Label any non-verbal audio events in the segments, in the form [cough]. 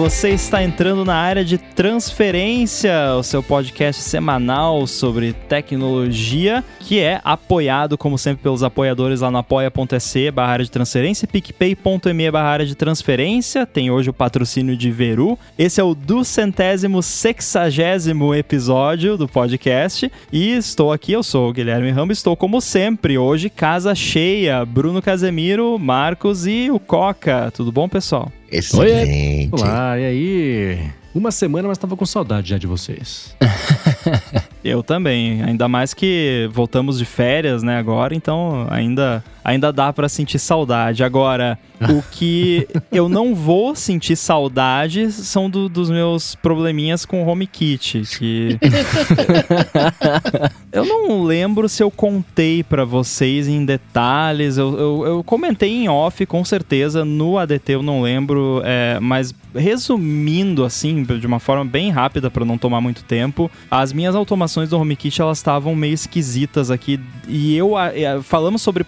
você está entrando na área de transferência, o seu podcast semanal sobre tecnologia, que é apoiado, como sempre, pelos apoiadores lá no apoia.se barra área de transferência, picpay.me barra área de transferência. Tem hoje o patrocínio de Veru. Esse é o duzentésimo sexagésimo episódio do podcast. E estou aqui, eu sou o Guilherme Rambo, estou como sempre, hoje casa cheia, Bruno Casemiro, Marcos e o Coca. Tudo bom, pessoal? Excelente. Oi, olá, e aí? Uma semana, mas tava com saudade já de vocês. [laughs] Eu também, ainda mais que voltamos de férias, né, agora, então ainda ainda dá para sentir saudade. Agora, o [laughs] que eu não vou sentir saudade são do, dos meus probleminhas com o HomeKit, que [laughs] eu não lembro se eu contei para vocês em detalhes. Eu, eu, eu, comentei em off, com certeza. No ADT eu não lembro, é, mas resumindo assim, de uma forma bem rápida para não tomar muito tempo, as minhas automações do HomeKit elas estavam meio esquisitas aqui e eu falamos sobre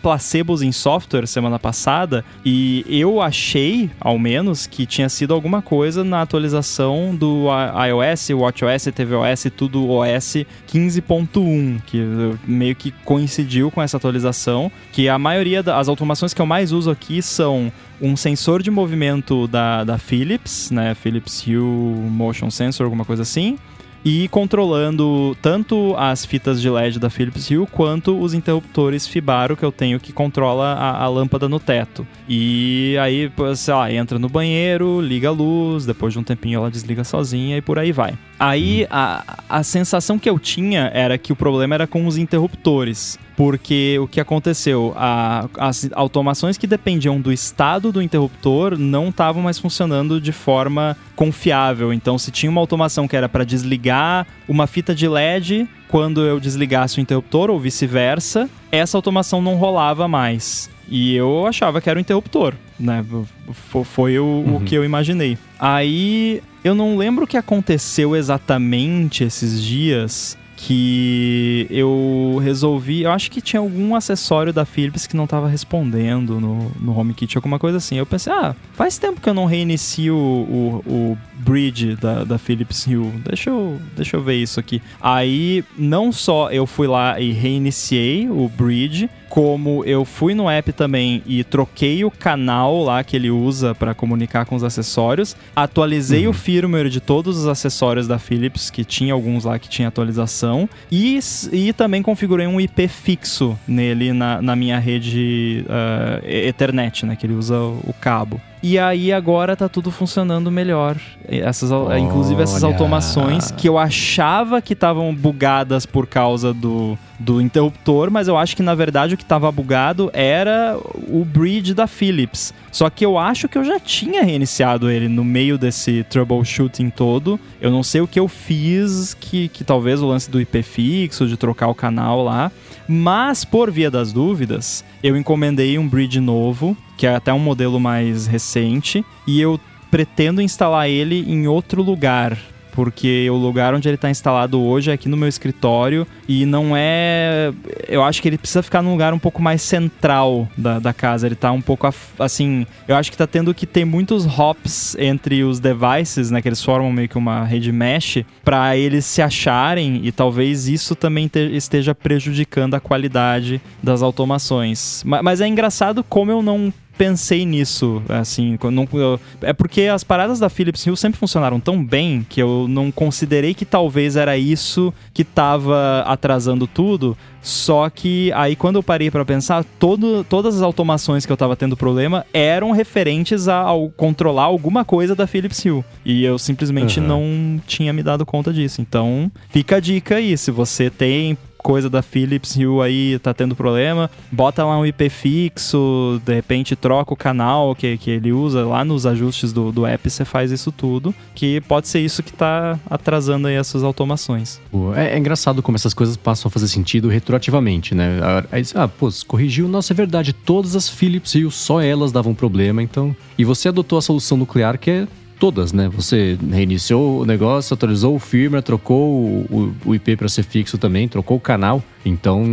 em software semana passada e eu achei, ao menos, que tinha sido alguma coisa na atualização do iOS, WatchOS, tvOS, tudo OS 15.1, que meio que coincidiu com essa atualização, que a maioria das automações que eu mais uso aqui são um sensor de movimento da, da Philips, né? Philips Hue Motion Sensor, alguma coisa assim e controlando tanto as fitas de LED da Philips Hue quanto os interruptores Fibaro que eu tenho que controla a, a, lâmpada no teto. E aí, sei lá, entra no banheiro, liga a luz, depois de um tempinho ela desliga sozinha e por aí vai. Aí a, a sensação que eu tinha era que o problema era com os interruptores. Porque o que aconteceu? A, as automações que dependiam do estado do interruptor não estavam mais funcionando de forma confiável. Então, se tinha uma automação que era para desligar uma fita de LED quando eu desligasse o interruptor ou vice-versa, essa automação não rolava mais. E eu achava que era o interruptor, né? Foi o, uhum. o que eu imaginei. Aí eu não lembro o que aconteceu exatamente esses dias, que eu resolvi. Eu acho que tinha algum acessório da Philips que não estava respondendo no, no HomeKit, alguma coisa assim. Eu pensei, ah, faz tempo que eu não reinicio o, o, o bridge da, da Philips Hue. Deixa eu, deixa eu ver isso aqui. Aí, não só eu fui lá e reiniciei o bridge, como eu fui no app também e troquei o canal lá que ele usa para comunicar com os acessórios, atualizei uhum. o firmware de todos os acessórios da Philips, que tinha alguns lá que tinha atualização, e, e também configurei um IP fixo nele na, na minha rede uh, Ethernet, né, que ele usa o cabo. E aí agora tá tudo funcionando melhor. Essas, inclusive essas automações que eu achava que estavam bugadas por causa do, do interruptor, mas eu acho que na verdade o que estava bugado era o bridge da Philips. Só que eu acho que eu já tinha reiniciado ele no meio desse troubleshooting todo. Eu não sei o que eu fiz, que, que talvez o lance do IP fixo, de trocar o canal lá. Mas, por via das dúvidas, eu encomendei um bridge novo, que é até um modelo mais recente, e eu pretendo instalar ele em outro lugar porque o lugar onde ele está instalado hoje é aqui no meu escritório e não é. Eu acho que ele precisa ficar num lugar um pouco mais central da, da casa. Ele está um pouco assim. Eu acho que está tendo que ter muitos hops entre os devices, né? Que eles formam meio que uma rede mesh para eles se acharem e talvez isso também te, esteja prejudicando a qualidade das automações. Mas, mas é engraçado como eu não pensei nisso, assim, não, eu, é porque as paradas da Philips Hue sempre funcionaram tão bem que eu não considerei que talvez era isso que tava atrasando tudo, só que aí quando eu parei para pensar, todo, todas as automações que eu tava tendo problema eram referentes a, ao controlar alguma coisa da Philips Hue. E eu simplesmente uhum. não tinha me dado conta disso. Então, fica a dica aí, se você tem coisa da Philips Hue aí tá tendo problema, bota lá um IP fixo, de repente troca o canal que, que ele usa lá nos ajustes do, do app, você faz isso tudo, que pode ser isso que tá atrasando aí essas automações. É, é engraçado como essas coisas passam a fazer sentido retroativamente, né? Aí, ah, pô, corrigiu, nossa, é verdade, todas as Philips Hue, só elas davam problema, então... E você adotou a solução nuclear que é todas, né? Você reiniciou o negócio, atualizou o firmware, trocou o, o IP para ser fixo também, trocou o canal. Então,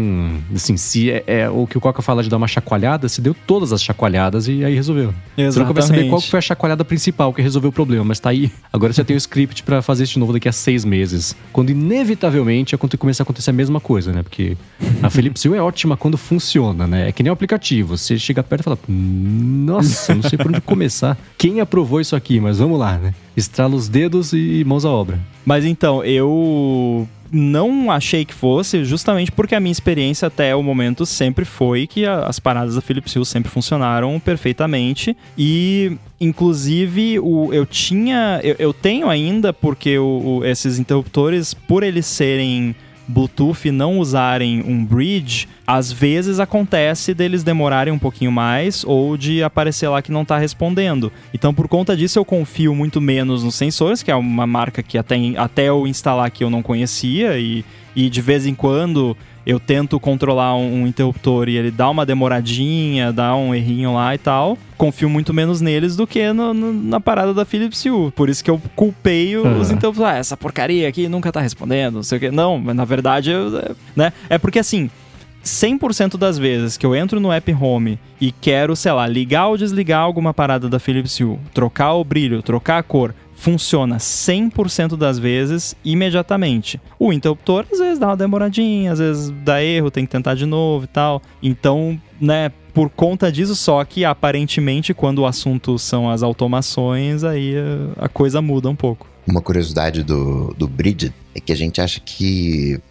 assim, se é, é, o que o Coca fala de dar uma chacoalhada, se deu todas as chacoalhadas e aí resolveu. Exatamente. Você nunca vai saber qual foi a chacoalhada principal que resolveu o problema, mas tá aí. Agora você tem o script para fazer isso de novo daqui a seis meses. Quando inevitavelmente começar a acontecer a mesma coisa, né? Porque a Philips Hue é ótima quando funciona, né? É que nem o aplicativo. Você chega perto e fala, nossa, não sei por onde começar. Quem aprovou isso aqui, mas vamos lá, né? Estrala os dedos e mãos à obra. Mas então, eu não achei que fosse, justamente porque a minha experiência até o momento sempre foi que a, as paradas da Philips Hue sempre funcionaram perfeitamente e inclusive o, eu tinha, eu, eu tenho ainda porque o, o, esses interruptores, por eles serem Bluetooth não usarem um bridge, às vezes acontece deles demorarem um pouquinho mais ou de aparecer lá que não está respondendo. Então, por conta disso, eu confio muito menos nos sensores, que é uma marca que até, até eu instalar aqui eu não conhecia e, e de vez em quando eu tento controlar um, um, interruptor e ele dá uma demoradinha, dá um errinho lá e tal, confio muito menos neles do que no, no, na parada da Philips Hue. Por isso que eu culpei uhum. os interruptores. Ah, essa porcaria aqui nunca tá respondendo, não sei o quê. Não, mas na verdade, eu, é, né? É porque assim. 100% das vezes que eu entro no app Home e quero, sei lá, ligar ou desligar alguma parada da Philips Hue, trocar o brilho, trocar a cor, funciona 100% das vezes imediatamente. O interruptor às vezes dá uma demoradinha, às vezes dá erro, tem que tentar de novo e tal. Então, né, por conta disso só que aparentemente quando o assunto são as automações, aí a coisa muda um pouco. Uma curiosidade do, do Bridget é que a gente acha que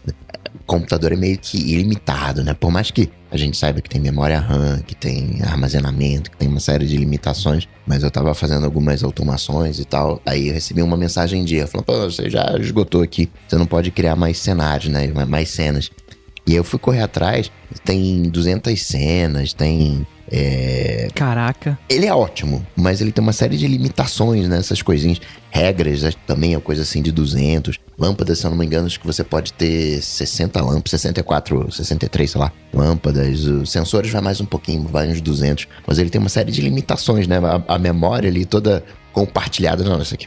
o computador é meio que ilimitado, né? Por mais que a gente saiba que tem memória RAM, que tem armazenamento, que tem uma série de limitações, mas eu tava fazendo algumas automações e tal. Aí eu recebi uma mensagem um dia falando: pô, você já esgotou aqui, você não pode criar mais cenários, né? Mais cenas. E eu fui correr atrás, tem 200 cenas, tem é... Caraca. Ele é ótimo, mas ele tem uma série de limitações nessas né, coisinhas. Regras também é coisa assim de 200. Lâmpadas, se eu não me engano, acho que você pode ter 60 lâmpadas, 64, 63, sei lá, lâmpadas. Os sensores vai mais um pouquinho, vai uns 200. Mas ele tem uma série de limitações, né? A, a memória ali toda compartilhada. Não, isso aqui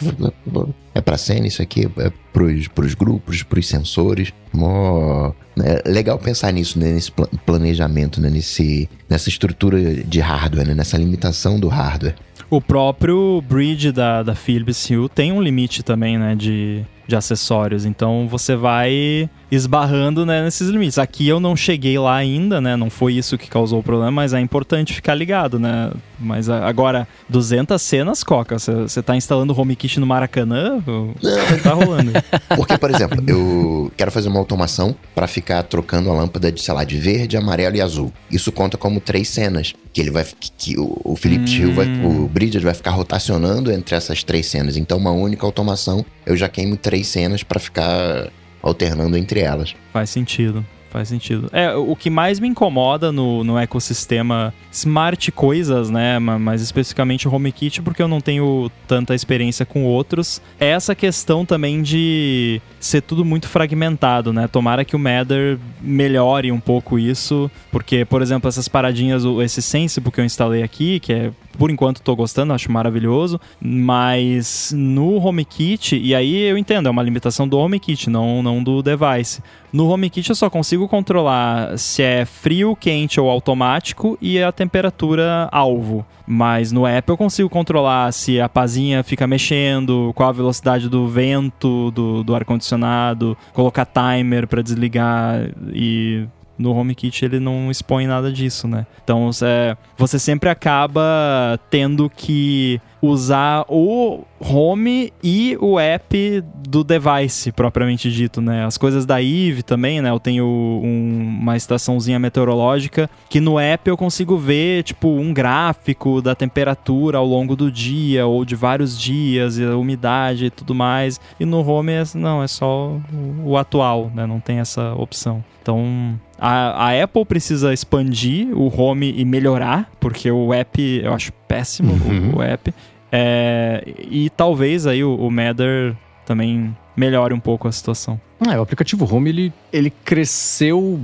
é para cena, isso aqui é pros, pros grupos, pros sensores. Mó, é legal pensar nisso, né? nesse planejamento, né? Nesse, nessa estrutura de hardware, né? nessa limitação do hardware. O próprio bridge da, da Philips Hue tem um limite também, né? De, de acessórios. Então você vai esbarrando né, nesses limites. Aqui eu não cheguei lá ainda, né? Não foi isso que causou o problema, mas é importante ficar ligado, né? Mas agora, 200 cenas, Coca, você tá instalando o HomeKit no Maracanã? Não. Tá rolando. [laughs] Porque, por exemplo, eu quero fazer uma automação para ficar trocando a lâmpada de, sei lá, de verde, amarelo e azul. Isso conta como três cenas. Que ele vai. Que, o, o Philips hum. Vai. O Bridger vai ficar rotacionando entre essas três cenas. Então, uma única automação, eu já queimo três cenas para ficar alternando entre elas. Faz sentido. Faz sentido. É, o que mais me incomoda no, no ecossistema smart coisas, né? Mais especificamente o HomeKit, porque eu não tenho tanta experiência com outros, é essa questão também de ser tudo muito fragmentado, né? Tomara que o Matter melhore um pouco isso, porque, por exemplo, essas paradinhas, esse Sensible que eu instalei aqui, que é por enquanto estou gostando, acho maravilhoso, mas no HomeKit, e aí eu entendo, é uma limitação do HomeKit, não, não do device. No HomeKit eu só consigo controlar se é frio, quente ou automático e a temperatura alvo. Mas no app eu consigo controlar se a pazinha fica mexendo, qual a velocidade do vento do, do ar-condicionado, colocar timer para desligar e no HomeKit ele não expõe nada disso, né? Então é, você sempre acaba tendo que usar o home e o app do device propriamente dito, né? As coisas da Eve também, né? Eu tenho um, uma estaçãozinha meteorológica que no app eu consigo ver tipo um gráfico da temperatura ao longo do dia ou de vários dias, e a umidade e tudo mais. E no home é, não, é só o, o atual, né? Não tem essa opção. Então, a, a, Apple precisa expandir o Home e melhorar, porque o app eu acho péssimo, uhum. o, o, app. É, e talvez aí o, o Matter também melhore um pouco a situação. É, o aplicativo Home, ele, ele cresceu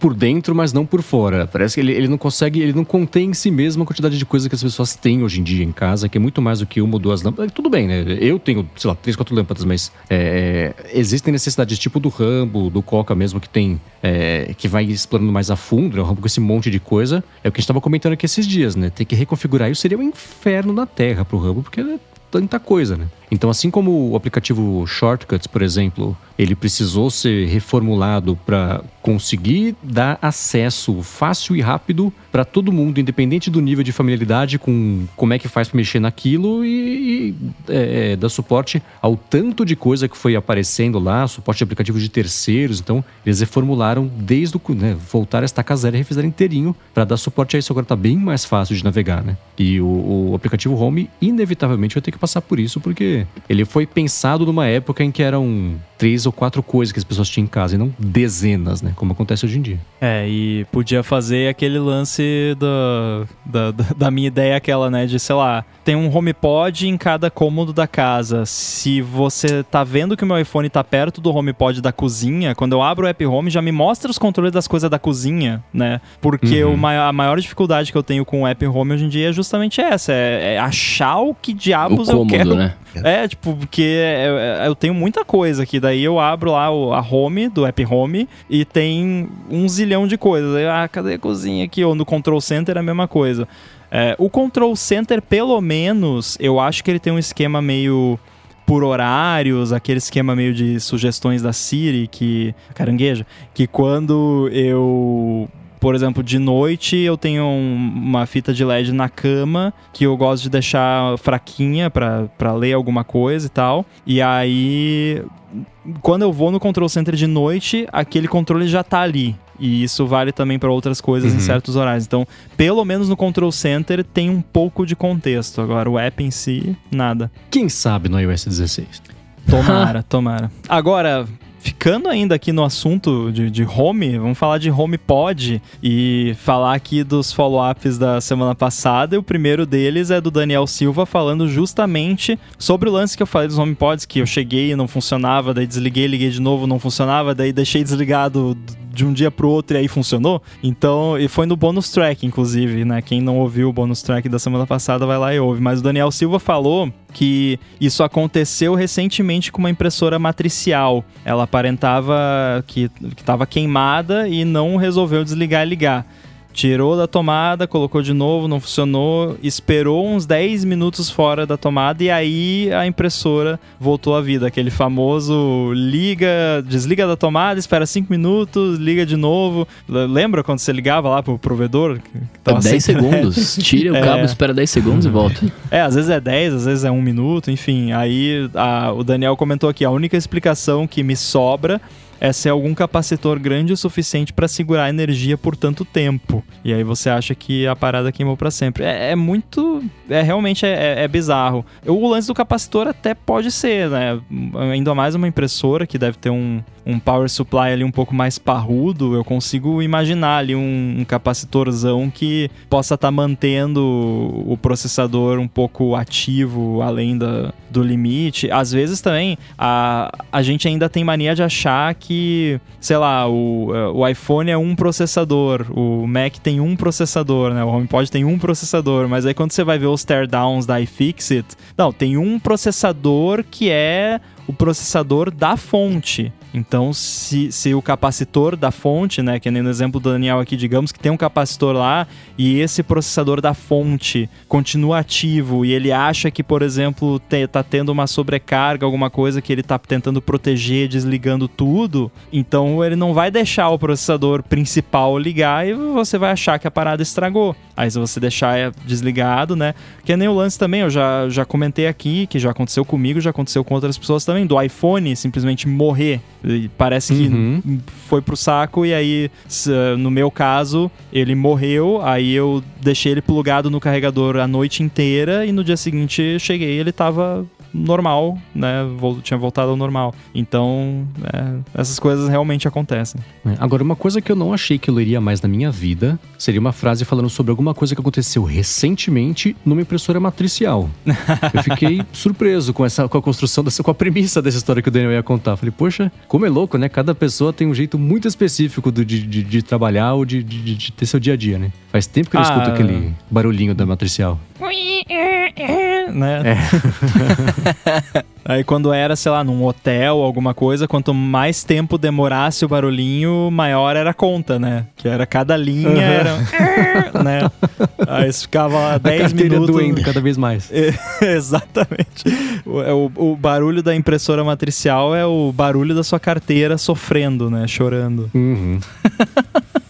por dentro, mas não por fora. Parece que ele, ele não consegue, ele não contém em si mesmo a quantidade de coisa que as pessoas têm hoje em dia em casa, que é muito mais do que uma ou duas lâmpadas. Tudo bem, né? Eu tenho, sei lá, três, quatro lâmpadas, mas é, existem necessidades tipo do Rambo, do Coca mesmo, que tem, é, que vai explorando mais a fundo, né? O Rambo com esse monte de coisa. É o que a gente estava comentando aqui esses dias, né? Ter que reconfigurar isso seria um inferno na Terra pro Rambo, porque é tanta coisa, né? Então, assim como o aplicativo Shortcuts, por exemplo, ele precisou ser reformulado para conseguir dar acesso fácil e rápido para todo mundo, independente do nível de familiaridade com como é que faz para mexer naquilo e, e é, dar suporte ao tanto de coisa que foi aparecendo lá, suporte de aplicativos de terceiros. Então, eles reformularam desde o. Né, voltaram a estaca zero e refizeram inteirinho para dar suporte a isso. Agora está bem mais fácil de navegar, né? E o, o aplicativo Home, inevitavelmente, vai ter que passar por isso, porque ele foi pensado numa época em que eram três ou quatro coisas que as pessoas tinham em casa e não dezenas, né? Como acontece hoje em dia. É, e podia fazer aquele lance da, da, da minha ideia, aquela, né? De, sei lá, tem um HomePod em cada cômodo da casa. Se você tá vendo que o meu iPhone tá perto do HomePod da cozinha, quando eu abro o app Home, já me mostra os controles das coisas da cozinha, né? Porque uhum. o, a maior dificuldade que eu tenho com o app Home hoje em dia é justamente essa: é, é achar o que diabos o cômodo, eu quero. Né? É, tipo, porque eu tenho muita coisa aqui. Daí eu abro lá a home do app Home e tem um zilhão de coisas. Aí, ah, cadê a cozinha aqui? Ou no Control Center é a mesma coisa. É, o Control Center, pelo menos, eu acho que ele tem um esquema meio por horários, aquele esquema meio de sugestões da Siri que carangueja, que quando eu por exemplo, de noite eu tenho um, uma fita de LED na cama que eu gosto de deixar fraquinha para ler alguma coisa e tal. E aí, quando eu vou no control center de noite, aquele controle já tá ali. E isso vale também para outras coisas uhum. em certos horários. Então, pelo menos no Control Center tem um pouco de contexto. Agora, o app em si, nada. Quem sabe no iOS 16? Tomara, [laughs] tomara. Agora, ficando ainda aqui no assunto de, de home, vamos falar de HomePod e falar aqui dos follow-ups da semana passada. E o primeiro deles é do Daniel Silva falando justamente sobre o lance que eu falei dos HomePods, que eu cheguei e não funcionava, daí desliguei, liguei de novo, não funcionava, daí deixei desligado de um dia pro outro e aí funcionou. Então, e foi no bonus track, inclusive, né? Quem não ouviu o bonus track da semana passada vai lá e ouve. Mas o Daniel Silva falou que isso aconteceu recentemente com uma impressora matricial. Ela aparentava que estava queimada e não resolveu desligar e ligar tirou da tomada, colocou de novo, não funcionou, esperou uns 10 minutos fora da tomada e aí a impressora voltou à vida. Aquele famoso liga, desliga da tomada, espera 5 minutos, liga de novo. Lembra quando você ligava lá pro provedor? Tava 10 segundos. Tira o [laughs] cabo, é. espera 10 segundos e volta. É, às vezes é 10, às vezes é 1 minuto, enfim. Aí a, o Daniel comentou aqui, a única explicação que me sobra é ser algum capacitor grande o suficiente para segurar a energia por tanto tempo. E aí você acha que a parada queimou para sempre. É, é, muito. É realmente é, é, é, bizarro. O lance do capacitor até pode ser, né? Ainda mais uma impressora que deve ter um, um power supply ali um pouco mais parrudo, eu consigo imaginar ali um, um capacitorzão que possa estar tá mantendo o processador um pouco ativo além da, do limite. Às vezes também a, a gente ainda tem mania de achar que, sei lá, o, o iPhone é um processador, o Mac tem um processador, né? O HomePod tem um processador, mas aí quando você vai ver os teardowns da iFixit, não, tem um processador que é o processador da fonte. Então, se, se o capacitor da fonte, né, que nem no exemplo do Daniel aqui, digamos que tem um capacitor lá e esse processador da fonte continua ativo e ele acha que, por exemplo, te, tá tendo uma sobrecarga, alguma coisa que ele tá tentando proteger, desligando tudo, então ele não vai deixar o processador principal ligar e você vai achar que a parada estragou. Aí se você deixar é desligado, né? Que nem o lance também, eu já, já comentei aqui, que já aconteceu comigo, já aconteceu com outras pessoas também, do iPhone simplesmente morrer. E parece que uhum. foi pro saco e aí, no meu caso, ele morreu, aí eu deixei ele plugado no carregador a noite inteira e no dia seguinte cheguei ele tava normal, né? Tinha voltado ao normal. Então, é, essas coisas realmente acontecem. É, agora, uma coisa que eu não achei que eu leria mais na minha vida seria uma frase falando sobre alguma coisa que aconteceu recentemente numa impressora matricial. eu fiquei [laughs] surpreso com essa com a construção dessa, com a premissa dessa história que o Daniel ia contar. Falei, poxa, como é louco, né? Cada pessoa tem um jeito muito específico de, de, de trabalhar ou de, de, de, ter seu dia a dia, né? Faz tempo que eu ah, escuto aquele barulhinho da matricial. Né? É. [laughs] Aí quando era, sei lá, num hotel, alguma coisa, quanto mais tempo demorasse o barulhinho, maior era a conta, né? Que era cada linha, uhum. era. né? Aí ficava 10 minutos. doendo cada vez mais. [laughs] Exatamente. O, é o, o, barulho da impressora matricial é o barulho da sua carteira sofrendo, né? Chorando. Uhum. [laughs]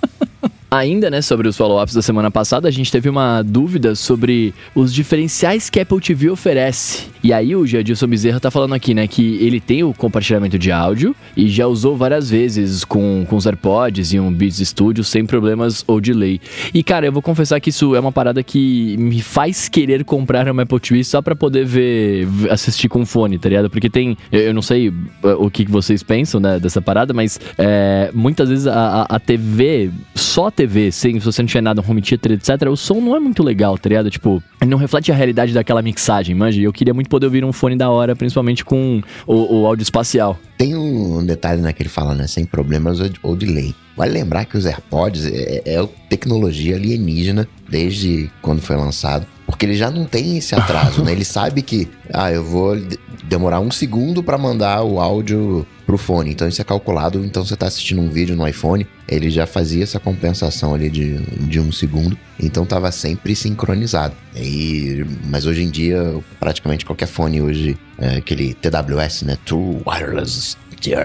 Ainda, né, sobre os follow-ups da semana passada, a gente teve uma dúvida sobre os diferenciais que a Apple TV oferece. E aí o Jadilson Bezerra tá falando aqui, né, que ele tem o compartilhamento de áudio e já usou várias vezes com, com os AirPods e um Beats Studio sem problemas ou delay. E cara, eu vou confessar que isso é uma parada que me faz querer comprar uma Apple TV só para poder ver, assistir com fone, tá ligado? Porque tem, eu não sei uh, o que vocês pensam, né, dessa parada, mas é, muitas vezes a, a, a TV, só a TV TV, sem, se você não tiver nada, um home theater, etc., o som não é muito legal, tá ligado? Tipo, não reflete a realidade daquela mixagem, manja. Eu queria muito poder ouvir um fone da hora, principalmente com o, o áudio espacial. Tem um detalhe né, que ele fala, né? Sem problemas ou delay. Vale lembrar que os AirPods é, é tecnologia alienígena desde quando foi lançado. Porque ele já não tem esse atraso, né? Ele sabe que, ah, eu vou demorar um segundo para mandar o áudio pro fone. Então isso é calculado. Então você tá assistindo um vídeo no iPhone, ele já fazia essa compensação ali de, de um segundo. Então tava sempre sincronizado. E, mas hoje em dia, praticamente qualquer fone hoje, é, aquele TWS, né? True Wireless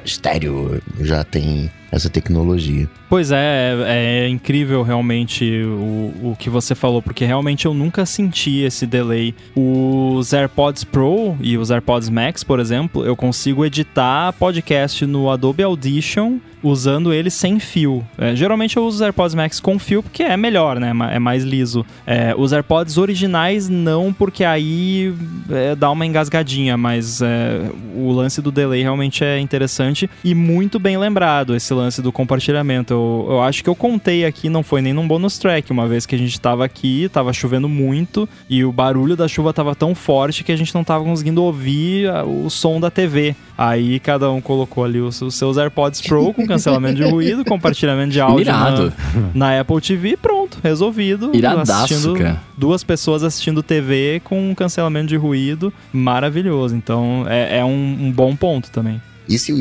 Stereo, já tem essa tecnologia. Pois é, é, é incrível realmente o, o que você falou, porque realmente eu nunca senti esse delay. Os AirPods Pro e os AirPods Max, por exemplo, eu consigo editar podcast no Adobe Audition usando ele sem fio. É, geralmente eu uso os AirPods Max com fio porque é melhor, né? É mais liso. É, os AirPods originais não, porque aí é, dá uma engasgadinha, mas é, o lance do delay realmente é interessante e muito bem lembrado esse lance do compartilhamento. Eu, eu acho que eu contei aqui, não foi nem num bonus track, uma vez que a gente tava aqui, tava chovendo muito e o barulho da chuva tava tão forte que a gente não tava conseguindo ouvir o som da TV. Aí cada um colocou ali os, os seus AirPods Pro com [laughs] cancelamento de ruído, compartilhamento de áudio na, [laughs] na, Apple TV, pronto, resolvido. Iradaço, cara. Duas pessoas assistindo TV com cancelamento de ruído, maravilhoso. Então é, é um, um bom ponto também. E se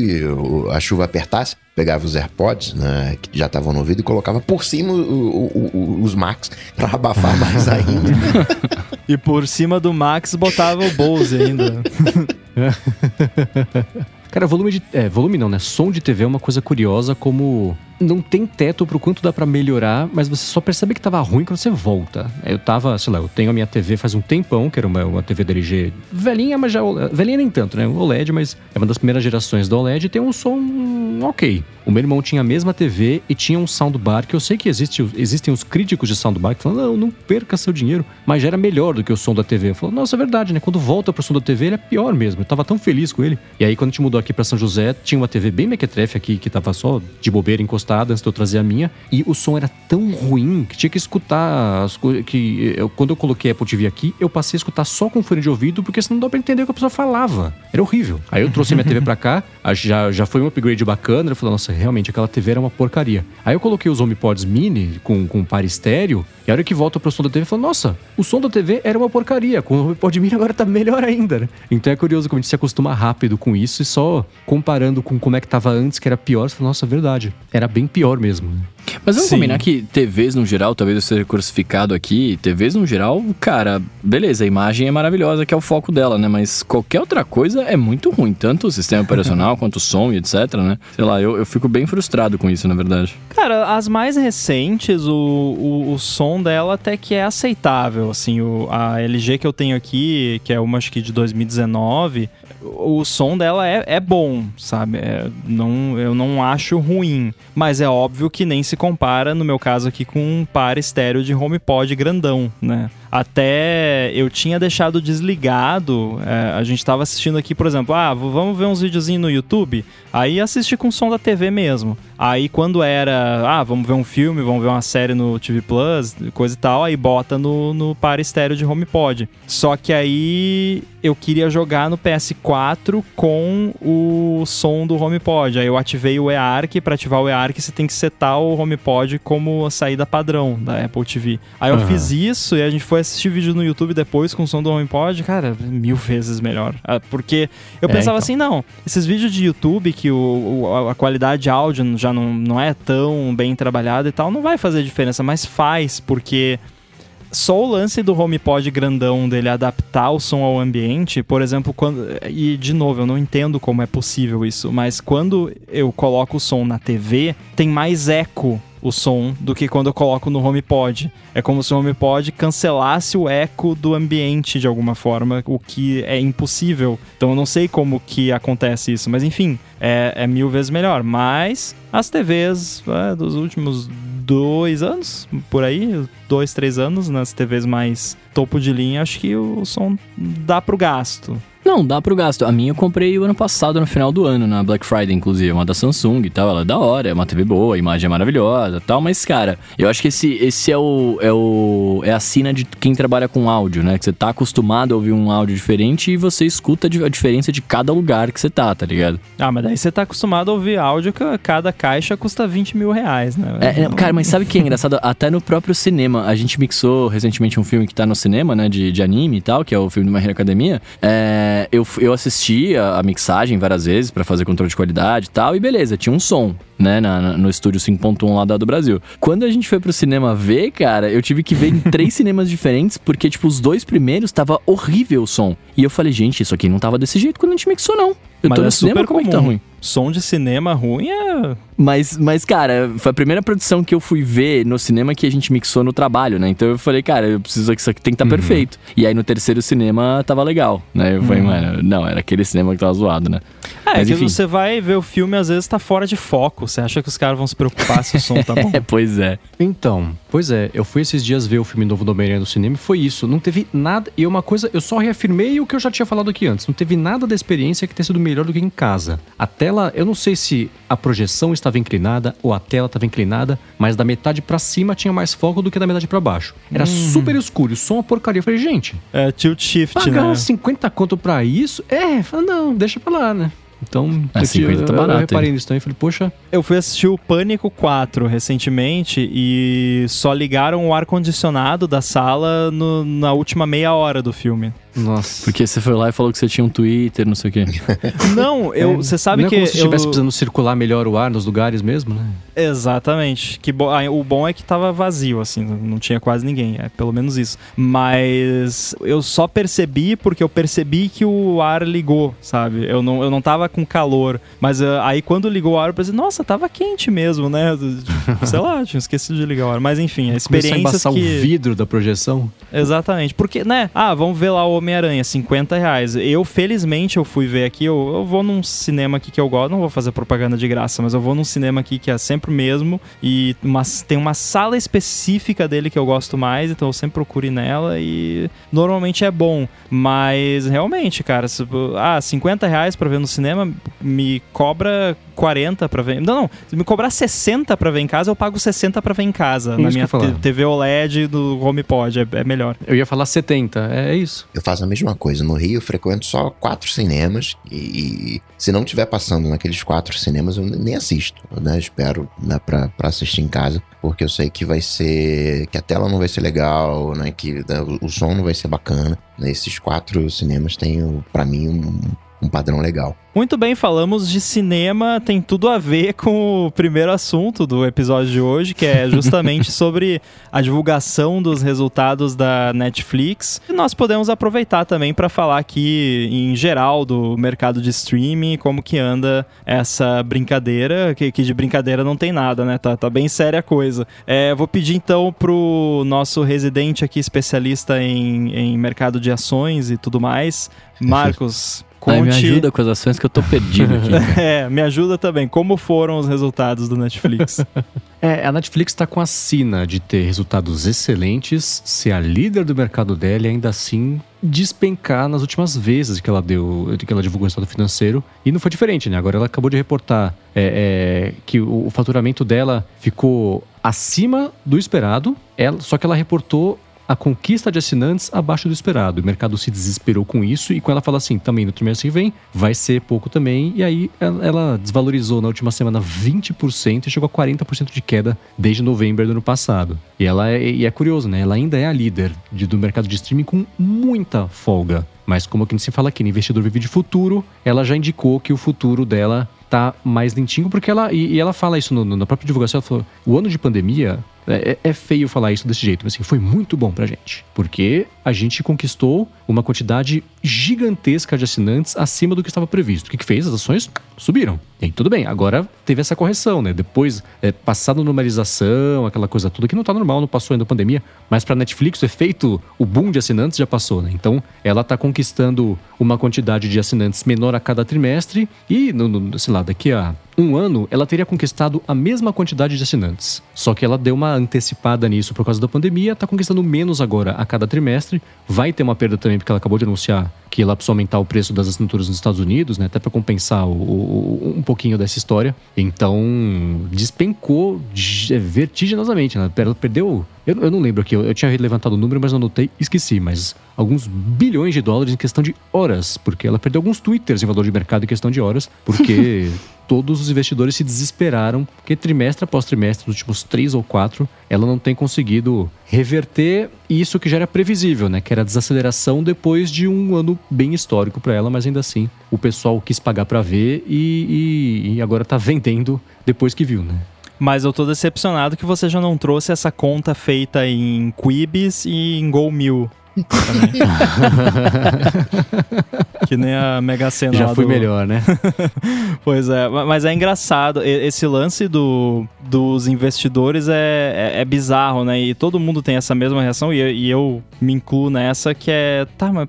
a chuva apertasse, pegava os AirPods, né, que já estavam no ouvido, e colocava por cima o, o, o, os Max para abafar [laughs] mais ainda. e por cima do Max botava o Bose ainda. Cara, volume de. É, volume não, né? Som de TV é uma coisa curiosa como não tem teto pro quanto dá para melhorar, mas você só percebe que tava ruim quando você volta. Eu tava, sei lá, eu tenho a minha TV faz um tempão, que era uma, uma TV da LG velhinha, mas já. Velhinha nem tanto, né? OLED, mas é uma das primeiras gerações do OLED e tem um som ok. O meu irmão tinha a mesma TV e tinha um soundbar, que eu sei que existe, existem os críticos de soundbar que falam, não, não perca seu dinheiro, mas já era melhor do que o som da TV. Eu falo, nossa, é verdade, né? Quando volta pro som da TV, ele é pior mesmo. Eu tava tão feliz com ele. E aí, quando a gente mudou aqui para São José, tinha uma TV bem mequetrefe aqui, que tava só de bobeira encostada antes de eu trazer a minha. E o som era tão ruim que tinha que escutar as coisas. Que eu, quando eu coloquei a Apple TV aqui, eu passei a escutar só com fone de ouvido, porque senão não dá pra entender o que a pessoa falava. Era horrível. Aí eu trouxe minha TV pra cá, já, já foi um upgrade bacana. Eu falei, nossa, realmente aquela TV era uma porcaria. Aí eu coloquei os HomePods mini com, com par estéreo, e a hora que volta pro som da TV, eu falo, nossa, o som da TV era uma porcaria. Com o HomePod mini agora tá melhor ainda? Então é curioso como a gente se acostuma rápido com isso e só comparando com como é que tava antes, que era pior, você fala, nossa, verdade. Era bem pior mesmo. Mas vamos Sim. combinar que TVs no geral, talvez eu seja crucificado aqui, TVs no geral, cara, beleza, a imagem é maravilhosa, que é o foco dela, né? Mas qualquer outra coisa é muito ruim, tanto o sistema operacional [laughs] quanto o som e etc, né? Sei lá, eu, eu fico bem frustrado com isso, na verdade. Cara, as mais recentes, o, o, o som dela até que é aceitável, assim, o, a LG que eu tenho aqui, que é uma acho que de 2019, o som dela é, é bom, sabe? É, não, eu não acho ruim, mas é óbvio que nem se compara, no meu caso aqui, com um par estéreo de HomePod grandão, né? Até eu tinha deixado desligado. é, a gente tava assistindo aqui, por exemplo, ah, vamos ver uns videozinhos no YouTube. Aí assisti com o som da TV mesmo. Aí quando era, ah, vamos ver um filme, vamos ver uma série no TV Plus, coisa e tal, aí bota no, no par estéreo de HomePod. Só que aí eu queria jogar no PS4 com o som do HomePod. Aí eu ativei o eARC, para ativar o eARC você tem que setar o HomePod como a saída padrão da Apple TV. Aí eu Aham. fiz isso e a gente foi assistir vídeo no YouTube depois com o som do HomePod, cara, mil vezes melhor. Ah, Porque eu É, pensava então. assim, não, esses vídeos de YouTube que o, o- a qualidade de áudio já não, não é tão bem trabalhada e tal, não vai fazer diferença, mas faz, porque só o lance do HomePod grandão dele adaptar o som ao ambiente, por exemplo, quando e de novo, eu não entendo como é possível isso, mas quando eu coloco o som na TV, tem mais eco o som do que quando eu coloco no HomePod. É como se o HomePod cancelasse o eco do ambiente de alguma forma, o que é impossível. Então eu não sei como que acontece isso, mas enfim, é, é mil vezes melhor. Mas as TVs é, dos últimos dois anos, por aí, dois, três anos, nas TVs mais topo de linha, acho que o som dá pro gasto. Não, dá pro gasto. A minha eu comprei o ano passado, no final do ano, na Black Friday, inclusive. Uma da Samsung e tal. Ela é da hora, é uma TV boa, a imagem é maravilhosa e tal. Mas, cara, eu acho que esse, esse é o. É o. É a sina de quem trabalha com áudio, né? Que você tá acostumado a ouvir um áudio diferente e você escuta a diferença de cada lugar que você tá, tá ligado? Ah, mas daí você tá acostumado a ouvir áudio que cada caixa custa 20 mil reais, né? É, é, cara, mas sabe o que é engraçado? [laughs] Até no próprio cinema, a gente mixou recentemente um filme que tá no cinema, né, de, de anime e tal, que é o filme do My Hero Academia. É, eu, f- eu assisti a, a mixagem várias vezes pra fazer controle de qualidade e tal, e beleza, tinha um som, né, na- na- no estúdio 5.1 lá da- do Brasil. Quando a gente foi pro cinema ver, cara, eu tive que ver em três [laughs] cinemas diferentes, porque, tipo, os dois primeiros tava horrível o som. E eu falei, gente, isso aqui não tava desse jeito quando a gente mixou, não. Eu Mas tô é no cinema, super como é que tá comum. ruim? Som de cinema ruim é. Mas, mas, cara, foi a primeira produção que eu fui ver no cinema que a gente mixou no trabalho, né? Então eu falei, cara, eu preciso que isso aqui tem que estar perfeito. E aí no terceiro cinema tava legal, né? Eu falei, mano, não, era aquele cinema que tava zoado, né? É, Mas que enfim. você vai ver o filme às vezes tá fora de foco. Você acha que os caras vão se preocupar se o som tá [laughs] bom? É, pois é. Então, pois é, eu fui esses dias ver o filme novo do Homem-Aranha no cinema e foi isso. Não teve nada. E uma coisa, eu só reafirmei o que eu já tinha falado aqui antes. Não teve nada da experiência que tenha sido melhor do que em casa. A tela, eu não sei se a projeção estava inclinada ou a tela estava inclinada, mas da metade pra cima tinha mais foco do que da metade pra baixo. Era super escuro, som uma porcaria. Eu falei, gente, É tilt shift, pagar né? 50 conto pra isso? É, falei, não, deixa pra lá, né? Então, É, eu, 50 tá eu- barato, eu reparei hein? nisso também. Falei, poxa, Eu fui assistir o Pânico 4 recentemente e só ligaram o ar-condicionado da sala no- na última meia hora do filme. Nossa. Porque você foi lá e falou que você tinha um Twitter, não sei o quê. [laughs] Não, eu, você sabe não que é como se estivesse eu... precisando circular melhor o ar nos lugares mesmo, né? Exatamente. Que bo... ah, O bom é que tava vazio, assim, não tinha quase ninguém. É pelo menos isso. Mas eu só percebi porque eu percebi que o ar ligou, sabe? Eu não, eu não tava com calor. Mas ah, aí quando ligou o ar, eu pensei, nossa, tava quente mesmo, né? [laughs] Sei lá, tinha esquecido de ligar o ar. Mas enfim, a Começou a experiência embaçar que. o vidro da projeção. Exatamente. Porque, né? Ah, vamos ver lá o Homem-Aranha, 50 reais. Eu, felizmente, eu fui ver aqui. Eu, eu vou num cinema aqui que eu gosto. Não vou fazer propaganda de graça, mas eu vou num cinema aqui que é sempre o mesmo. E uma- tem uma sala específica dele que eu gosto mais. Então eu sempre procuro nela. E normalmente é bom. Mas realmente, cara, se, ah, 50 reais pra ver no cinema me cobra 40 pra ver. Não, não. Se me cobrar 60 pra ver em casa, eu pago 60 pra ver em casa. Isso na minha TV OLED do HomePod. É, é melhor. Eu ia falar 70, é isso. Eu faço a mesma coisa. No Rio, eu frequento só quatro cinemas e, e se não estiver passando naqueles quatro cinemas, eu nem assisto, né? Espero né, pra, pra assistir em casa, porque eu sei que vai ser... que a tela não vai ser legal, né? Que né, o- som não vai ser bacana. Nesses quatro cinemas tem, o- pra mim, um, um padrão legal. Muito bem, falamos de cinema, tem tudo a ver com o primeiro assunto do episódio de hoje, que é justamente [laughs] sobre a divulgação dos resultados da Netflix. E nós podemos aproveitar também para falar aqui em geral do mercado de streaming, como que anda essa brincadeira, que, que de brincadeira não tem nada, né? Tá, tá bem séria a coisa. É, vou pedir então pro nosso residente aqui, especialista em, em mercado de ações e tudo mais, [laughs] Marcos. Ai, me Conte ajuda com as ações que eu tô perdido aqui. [laughs] é, me ajuda também. Como foram os resultados do Netflix? [laughs] É, a Netflix está com a sina de ter resultados excelentes, ser a líder do mercado dela e ainda assim despencar nas últimas vezes que ela deu, que ela divulgou o resultado financeiro. E não foi diferente, né? Agora ela acabou de reportar é, é, que o, o, faturamento dela ficou acima do esperado, ela, só que ela reportou a conquista de assinantes abaixo do esperado. O mercado se desesperou com isso e quando ela fala assim, também no trimestre que vem vai ser pouco também. E aí ela desvalorizou na última semana 20% e chegou a 40% de queda desde novembro do ano passado. E ela é, e é curioso, né? Ela ainda é a líder de, do mercado de streaming com muita folga. Mas como a gente se fala aqui no Investidor Vive de Futuro, ela já indicou que o futuro dela tá mais lentinho, porque ela. E, e ela fala isso no, no, na própria divulgação, ela falou: o ano de pandemia é, é, feio falar isso desse jeito, mas assim, foi muito bom pra gente. Porque a gente conquistou uma quantidade gigantesca de assinantes acima do que estava previsto. O que, que fez? As ações subiram. E tudo bem, agora teve essa correção, né? Depois, é, passado normalização, aquela coisa toda que não tá normal, não passou ainda a pandemia, mas pra Netflix o efeito, o boom de assinantes já passou, né? Então, ela tá conquistando uma quantidade de assinantes menor a cada trimestre e, no, no, sei lá, daqui a um ano, ela teria conquistado a mesma quantidade de assinantes. Só que ela deu uma antecipada nisso por causa da pandemia, está conquistando menos agora a cada trimestre. Vai ter uma perda também, porque ela acabou de anunciar que ela precisa aumentar o preço das assinaturas nos Estados Unidos, né? Até para compensar o, o, um pouquinho dessa história. Então, despencou vertiginosamente, né? Ela perdeu. Eu, eu não lembro aqui, eu, eu tinha levantado o número, mas não anotei, esqueci. Mas alguns bilhões de dólares em questão de horas, porque ela perdeu alguns twitters em valor de mercado em questão de horas, porque [laughs] todos os investidores se desesperaram, porque trimestre após trimestre, nos últimos três ou quatro, ela não tem conseguido reverter isso que já era previsível, né? Que era a desaceleração depois de um ano bem histórico para ela, mas ainda assim o pessoal quis pagar para ver e, e, e agora tá vendendo depois que viu, né? Mas eu tô decepcionado que você já não trouxe essa conta feita em Quibis e em GoMil. [laughs] que nem a Mega Sena Já foi do... melhor, né? [laughs] pois é, mas é engraçado. Esse lance do, dos investidores é, é, é, bizarro, né? E todo mundo tem essa mesma reação, e, e, eu me incluo nessa, que é, tá, mas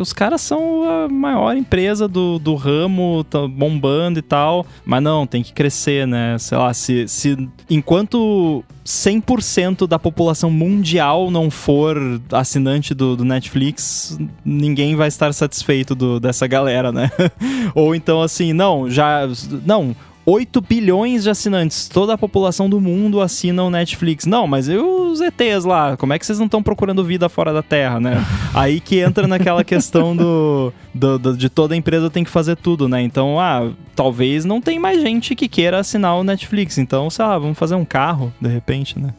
os caras são a maior empresa do, do ramo, tá bombando e tal, mas não, tem que crescer, né? Sei lá, se, se enquanto 100% da população mundial não for assinante do, do, Netflix, ninguém vai estar satisfeito do, dessa galera, né? [laughs] Ou então assim, não, já. Não, 8 bilhões de assinantes. Toda a população do mundo assina o Netflix. Não, mas e os ETs lá? Como é que vocês não estão procurando vida fora da Terra, né? [laughs] Aí que entra naquela questão do, do, do, de toda empresa tem que fazer tudo, né? Então, ah, talvez não tem mais gente que queira assinar o Netflix. Então, sei lá, vamos fazer um carro, de repente, né?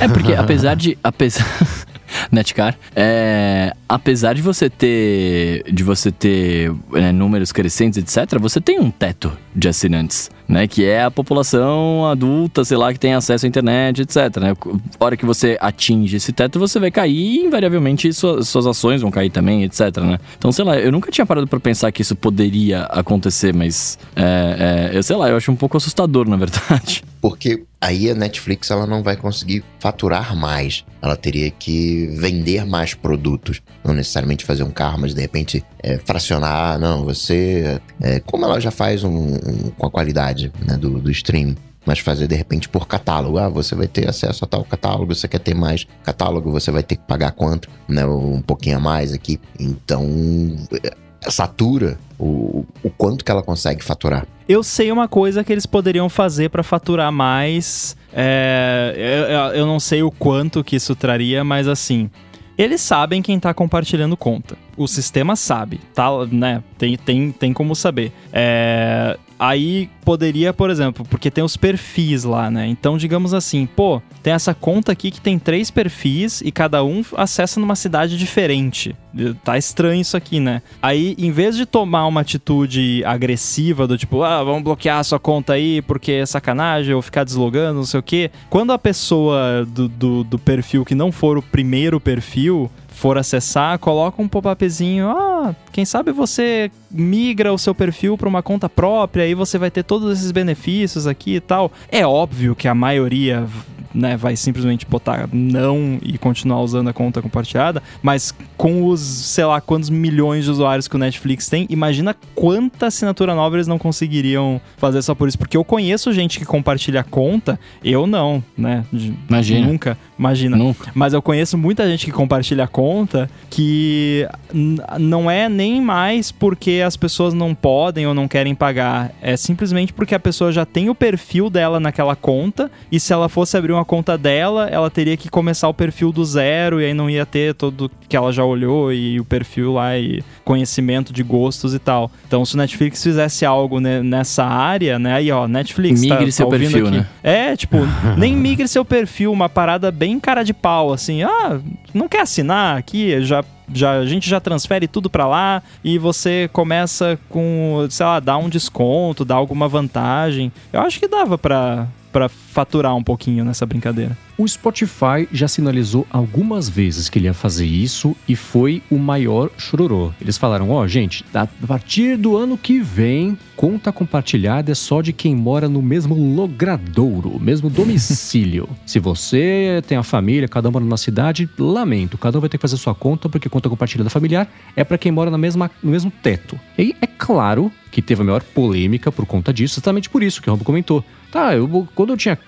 É porque apesar de. Apesar... [laughs] Netcar, é, apesar de você ter de você ter é, números crescentes, etc., você tem um teto de assinantes, né? Que é a população adulta, sei lá, que tem acesso à internet, etc. Né? A hora que você atinge esse teto, você vai cair e invariavelmente suas, suas ações vão cair também, etc. Né? Então, sei lá, eu nunca tinha parado para pensar que isso poderia acontecer, mas é, é, eu sei lá, eu acho um pouco assustador, na verdade. Porque aí a Netflix ela não vai conseguir faturar mais. Ela teria que vender mais produtos. Não necessariamente fazer um carro, mas de repente é, fracionar. Não, você. É, como ela já faz um, um, com a qualidade né, do, do streaming mas fazer de repente por catálogo. Ah, você vai ter acesso a tal catálogo, você quer ter mais catálogo, você vai ter que pagar quanto, né? Um pouquinho a mais aqui. Então, satura o, o quanto que ela consegue faturar. Eu sei uma coisa que eles poderiam fazer para faturar mais. É, eu, eu não sei o quanto que isso traria, mas assim. Eles sabem quem tá compartilhando conta. O sistema sabe, tá? Né? Tem, tem, tem como saber. É, Aí poderia, por exemplo, porque tem os perfis lá, né? Então, digamos assim, pô, tem essa conta aqui que tem três perfis e cada um acessa numa cidade diferente. Tá estranho isso aqui, né? Aí, em vez de tomar uma atitude agressiva do tipo, ah, vamos bloquear a sua conta aí porque é sacanagem ou ficar deslogando, não sei o quê. Quando a pessoa do, do, do perfil que não for o primeiro perfil for acessar, coloca um pop-upzinho. Ah, quem sabe você migra o seu perfil para uma conta própria e você vai ter todos esses benefícios aqui e tal. É óbvio que a maioria né, vai simplesmente botar não e continuar usando a conta compartilhada, mas com os, sei lá, quantos milhões de usuários que o Netflix tem, imagina quanta assinatura nova eles não conseguiriam fazer só por isso. Porque eu conheço gente que compartilha a conta, eu não, né? Imagina. Nunca, imagina. Nunca. Mas eu conheço muita gente que compartilha a conta que não é nem mais porque as pessoas não podem ou não querem pagar. É simplesmente porque a pessoa já tem o perfil dela naquela conta e se ela fosse abrir uma conta dela, ela teria que começar o perfil do zero e aí não ia ter todo que ela já olhou e o perfil lá e conhecimento de gostos e tal. Então, se o Netflix fizesse algo né, nessa área, né? Aí, ó, Netflix tá, Migre tá seu ouvindo perfil, aqui. né? É, tipo, nem migre seu perfil, uma parada bem cara de pau, assim. Ah, não quer assinar aqui? Já, já, a gente já transfere tudo pra lá e você começa com, sei lá, dar um desconto, dar alguma vantagem. Eu acho que dava pra, pra faturar um pouquinho nessa brincadeira. O Spotify já sinalizou algumas vezes que ele ia fazer isso e foi o maior chororô. Eles falaram: ó, gente, a partir do ano que vem, conta compartilhada é só de quem mora no mesmo logradouro, mesmo [laughs] domicílio. Se você tem a família, cada um mora numa cidade, lamento, cada um vai ter que fazer sua conta, porque conta compartilhada familiar é para quem mora na mesma, no mesmo teto. E aí, é claro que teve a maior polêmica por conta disso, exatamente por isso que o Robo comentou. Tá, eu, quando eu tinha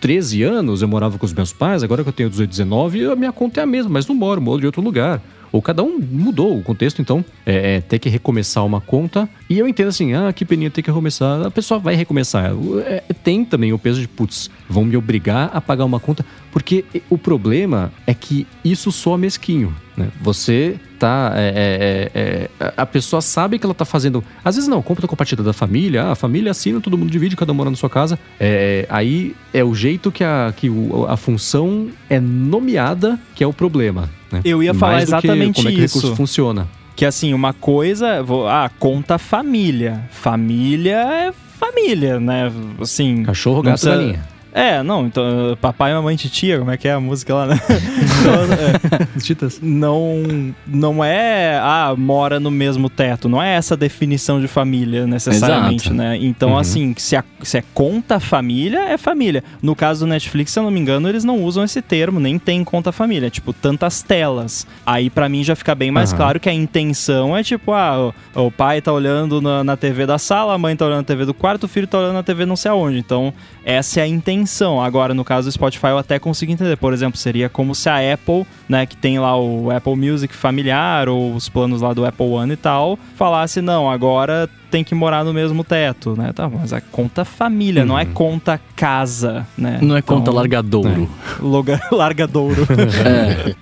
13 anos, eu morava com os meus pais, agora que eu tenho 18, 19, a minha conta é a mesma, mas não moro, moro de outro lugar. Ou cada um mudou o contexto, então é, é ter que recomeçar uma conta. E eu entendo assim, ah, que peninha ter que recomeçar. A pessoa vai recomeçar. É, tem também o peso de, putz, vão me obrigar a pagar uma conta. Porque o problema é que isso soa mesquinho, né? Você tá. é, é, é, a pessoa sabe que ela tá fazendo. Às vezes não, compra compartilhada da família, ah, a família assina, todo mundo divide, cada um mora na sua casa. É, aí é o jeito que, a, que o- a função é nomeada que é o problema. Né? Eu ia falar Mais que exatamente como é que o isso. recurso funciona. Que assim, uma coisa, vou- ah, conta família. Família é família, né? Assim. Cachorro, gato, precisa- galinha. É, não, então, papai, mamãe, titia, como é que é a música lá, né? Então, [laughs] é, Titas. não, não é, ah, mora no mesmo teto, não é essa definição de família necessariamente, Exato. né? Então, Uhum. assim, se, a- se é conta família, é família. No caso do Netflix, se eu não me engano, eles não usam esse termo, nem tem conta família, é tipo, tantas telas. Aí, pra mim, já fica bem mais Aham. claro que a intenção é tipo, ah, o, o pai tá olhando na, na TV da sala, a mãe tá olhando na TV do quarto, o filho tá olhando na TV não sei aonde. Então, essa é a intenção. Agora, no caso do Spotify, eu até consigo entender. Por exemplo, seria como se a Apple, né, que tem lá o Apple Music familiar ou os planos lá do Apple One e tal, falasse, não, agora tem que morar no mesmo teto, né? Tá, mas é conta família, não é conta casa, né? Não é conta Então, largadouro. [laughs] Loga, largadouro. [laughs] É.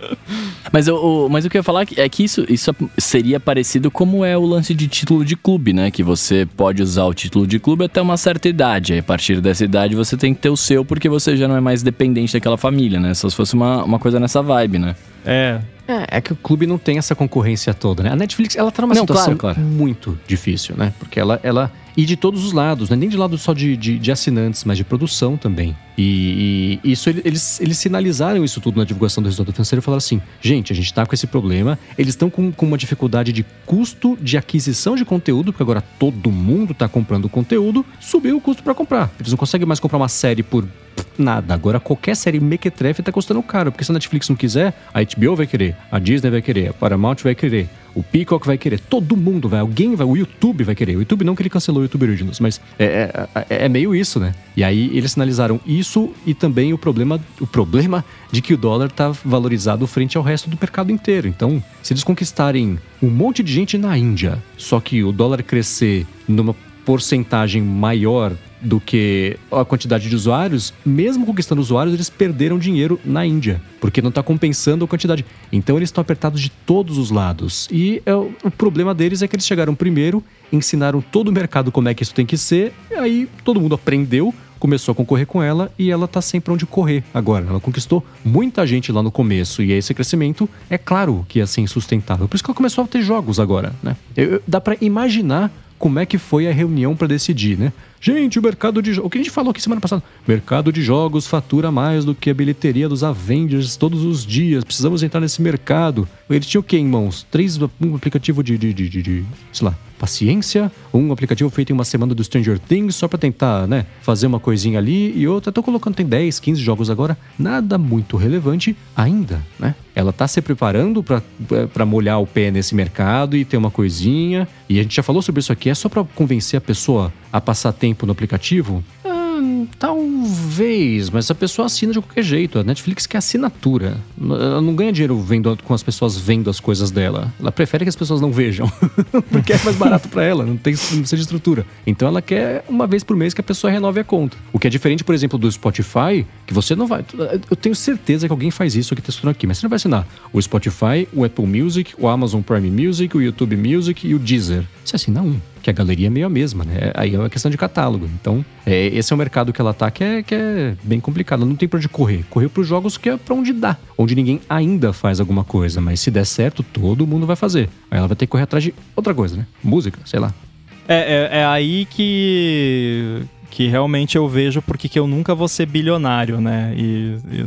Mas, eu, o- mas o que eu ia falar é que isso, isso seria parecido como é o lance de título de clube, né? Que você pode usar o título de clube até uma certa idade. Aí, a partir dessa idade você tem que ter o seu porque você já não é mais dependente daquela família, né? Só se fosse uma, uma coisa nessa vibe, né? é. É, é que o clube não tem essa concorrência toda, né? A Netflix, ela tá numa Não, situação claro, claro. muito difícil, né? Porque ela, ela... E de todos os lados, né? Nem de lado só de, de, de assinantes, mas de produção também. E, e isso, ele- eles, eles sinalizaram isso tudo na divulgação do resultado financeiro e falaram assim, gente, a gente tá com esse problema, eles estão com, com uma dificuldade de custo de aquisição de conteúdo, porque agora todo mundo tá comprando conteúdo, subiu o custo para comprar. Eles não conseguem mais comprar uma série por nada. Agora qualquer série mequetrefe tá custando caro, porque se a Netflix não quiser, a HBO vai querer, a Disney vai querer, a Paramount vai querer, o Peacock vai querer, todo mundo vai, alguém vai, o YouTube vai querer. O YouTube não que ele cancelou o YouTube Originals, mas é, é, é- é meio isso, né? E aí eles sinalizaram isso e também o problema, o problema de que o dólar tá valorizado frente ao resto do mercado inteiro. Então, se eles conquistarem um monte de gente na Índia, só que o dólar crescer numa porcentagem maior do que a quantidade de usuários, mesmo conquistando usuários, eles perderam dinheiro na Índia, porque não está compensando a quantidade. Então eles estão apertados de todos os lados. E é, o problema deles é que eles chegaram primeiro, ensinaram todo o mercado como é que isso tem que ser, aí todo mundo aprendeu, começou a concorrer com ela e ela tá sem pra onde correr agora. Ela conquistou muita gente lá no começo e esse crescimento é claro que ia ser insustentável. Por isso que ela começou a ter jogos agora, né? Eu- eu- dá pra imaginar como é que foi a reunião pra decidir, né? Gente, o mercado de jogos. O que a gente falou aqui semana passada? Mercado de jogos fatura mais do que a bilheteria dos Avengers todos os dias. Precisamos entrar nesse mercado. Eles tinham o quê em mãos? Três um aplicativo de, de, de, de- de- sei lá, paciência. Um aplicativo feito em uma semana do Stranger Things só pra tentar, né, fazer uma coisinha ali e outra. Tô colocando, tem 10, 15 jogos agora. Nada muito relevante ainda, né? Ela tá se preparando para molhar o pé nesse mercado e ter uma coisinha. E a gente já falou sobre isso aqui. É só para convencer a pessoa a passar tempo no aplicativo? Talvez, mas a pessoa assina de qualquer jeito. A Netflix quer assinatura. Ela não ganha dinheiro vendo com as pessoas vendo as coisas dela. Ela prefere que as pessoas não vejam, [laughs] porque é mais barato para ela, não tem não precisa de estrutura. Então ela quer uma vez por mês que a pessoa renove a conta. O que é diferente, por exemplo, do Spotify, que você não vai. Eu tenho certeza que alguém faz isso aqui testando aqui, mas você não vai assinar o Spotify, o Apple Music, o Amazon Prime Music, o YouTube Music e o Deezer. Você assina um que a galeria é meio a mesma, né? Aí é uma questão de catálogo. Então, é, esse é o mercado que ela tá, que é, que é bem complicado. Não tem pra onde correr. Correr pros jogos que é pra onde dá. Onde ninguém ainda faz alguma coisa. Mas se der certo, todo mundo vai fazer. Aí ela vai ter que correr atrás de outra coisa, né? Música, sei lá. É, é, é aí que, que realmente eu vejo porque que eu nunca vou ser bilionário, né? E, e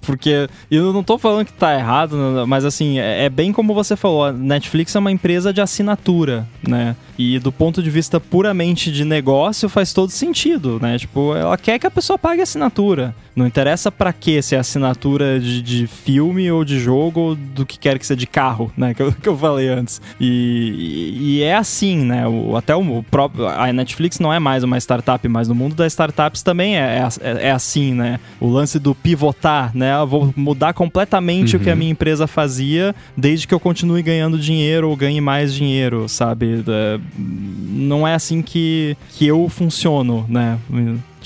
porque eu não tô falando que tá errado, mas assim, é, é bem como você falou, a Netflix é uma empresa de assinatura, né? E do ponto de vista puramente de negócio faz todo sentido, né? Tipo, ela quer que a pessoa pague a assinatura. Não interessa para que se é assinatura de, de, filme ou de jogo ou do que quer que seja de carro, né? Que eu, [laughs] que eu falei antes. E, e, e é assim, né? O, até o, próprio. A Netflix não é mais uma startup, mas no mundo das startups também é, é, é assim, né? O lance do pivotar, né? Eu vou mudar completamente uhum. o que a uhum. minha empresa fazia desde que eu continue ganhando dinheiro ou ganhe mais dinheiro, sabe? É, não é assim que, que eu funciono, né?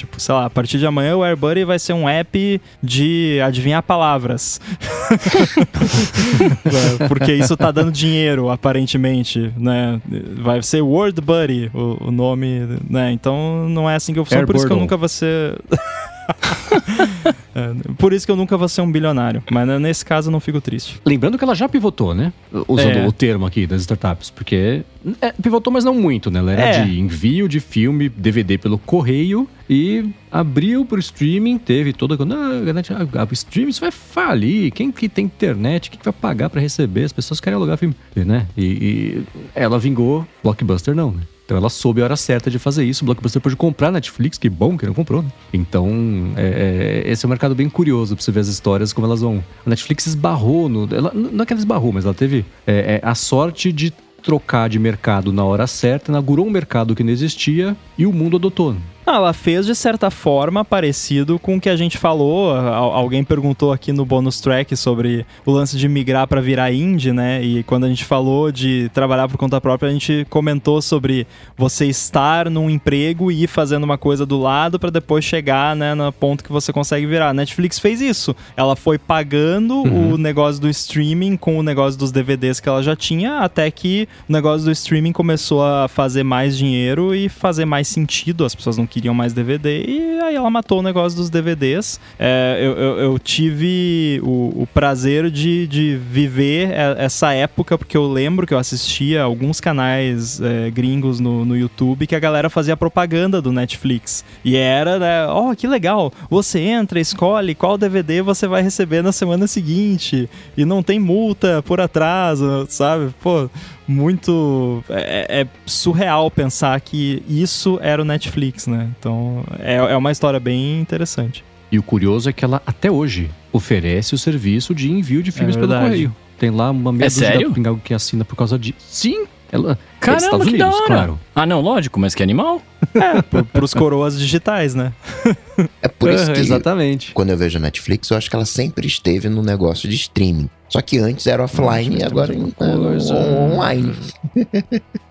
Tipo, sei lá, a partir de amanhã o AirBuddy vai ser um app de adivinhar palavras. É, [laughs] porque isso tá dando dinheiro, aparentemente, né? Vai ser Word Buddy o, o nome, né? Então não é assim que eu funciono, por isso que eu nunca vou ser... [laughs] é, por isso que eu nunca vou ser um bilionário. Mas né, nesse caso eu não fico triste. Lembrando que ela já pivotou, né? Usando é. o termo aqui das startups. Porque é, pivotou, mas não muito, né? Ela era é. de envio de filme, DVD pelo correio e abriu pro streaming, teve toda. Não, o streaming vai falir. Quem que tem internet? Quem que vai pagar para receber? As pessoas querem alugar filme, né? E, e ela vingou, Blockbuster não, né? Então ela soube a hora certa de fazer isso. O Blockbuster pode comprar Netflix, que bom que não comprou, né? Então, é, é, esse é um mercado bem curioso pra você ver as histórias, como elas vão. A Netflix esbarrou no. Ela, não é que ela esbarrou, mas ela teve é, é a sorte de trocar de mercado na hora certa, inaugurou um mercado que não existia e o mundo adotou. Ah, ela fez de certa forma parecido com o que a gente falou. Alguém perguntou aqui no bonus track sobre o lance de migrar para virar indie, né? E quando a gente falou de trabalhar por conta própria, a gente comentou sobre você estar num emprego e ir fazendo uma coisa do lado para depois chegar, né, no ponto que você consegue virar. A Netflix fez isso. Ela foi pagando uhum. o negócio do streaming com o negócio dos DVDs que ela já tinha, até que o negócio do streaming começou a fazer mais dinheiro e fazer mais sentido. As pessoas não queriam mais DVD e aí ela matou o negócio dos DVDs. É, eu, eu, eu, tive o, o prazer de, de, viver essa época, porque eu lembro que eu assistia alguns canais é, gringos no, no YouTube que a galera fazia propaganda do Netflix. E era, né, ó, oh, que legal, você entra, escolhe qual DVD você vai receber na semana seguinte e não tem multa por atraso, sabe? Pô, muito. É, é, surreal pensar que isso era o Netflix, né? Então é, é uma história bem interessante. E o curioso é que ela até hoje oferece o serviço de envio de filmes é pelo correio. Tem lá uma meia é sério? de que assina por causa de. Sim! Ela. Caramba, Estados que Unidos, da hora. claro. Ah, não, lógico, mas que animal. É, pros coroas digitais, né? É por isso [laughs] que. Exatamente. Quando eu vejo a Netflix, eu acho que ela sempre esteve no negócio de streaming. Só que antes era offline e agora é online.